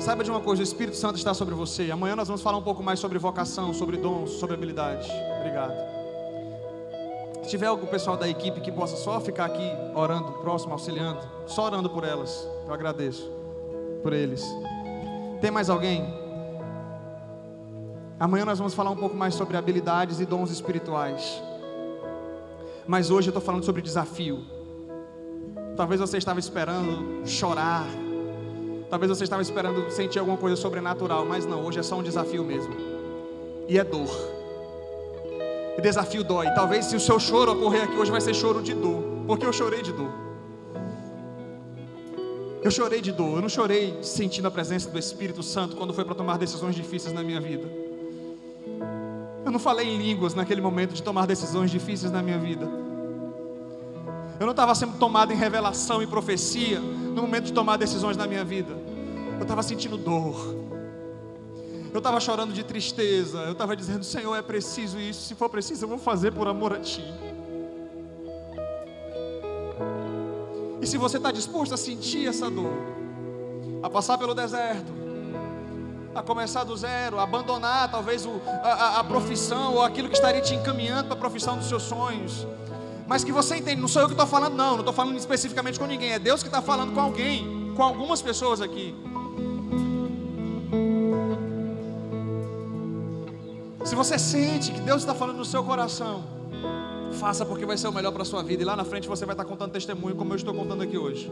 Saiba de uma coisa, o Espírito Santo está sobre você. Amanhã nós vamos falar um pouco mais sobre vocação, sobre dons, sobre habilidades. Obrigado. Se tiver algum pessoal da equipe que possa só ficar aqui orando, próximo, auxiliando, só orando por elas, eu agradeço por eles. Tem mais alguém? Amanhã nós vamos falar um pouco mais sobre habilidades e dons espirituais. Mas hoje eu estou falando sobre desafio. Talvez você estava esperando chorar, Talvez você estava esperando sentir alguma coisa sobrenatural, mas não, hoje é só um desafio mesmo. E é dor. E desafio dói. Talvez se o seu choro ocorrer aqui hoje vai ser choro de dor, porque eu chorei de dor. Eu chorei de dor, eu não chorei sentindo a presença do Espírito Santo quando foi para tomar decisões difíceis na minha vida. Eu não falei em línguas naquele momento de tomar decisões difíceis na minha vida. Eu não estava sendo tomado em revelação e profecia no momento de tomar decisões na minha vida. Eu estava sentindo dor. Eu estava chorando de tristeza. Eu estava dizendo: Senhor, é preciso isso. Se for preciso, eu vou fazer por amor a Ti. E se você está disposto a sentir essa dor, a passar pelo deserto, a começar do zero, a abandonar talvez o, a, a profissão ou aquilo que estaria te encaminhando para a profissão dos seus sonhos, mas que você entende, não sou eu que estou falando, não, não estou falando especificamente com ninguém, é Deus que está falando com alguém, com algumas pessoas aqui. Se você sente que Deus está falando no seu coração, faça porque vai ser o melhor para a sua vida, e lá na frente você vai estar contando testemunho, como eu estou contando aqui hoje.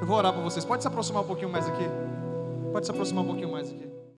Eu vou orar para vocês, pode se aproximar um pouquinho mais aqui, pode se aproximar um pouquinho mais aqui.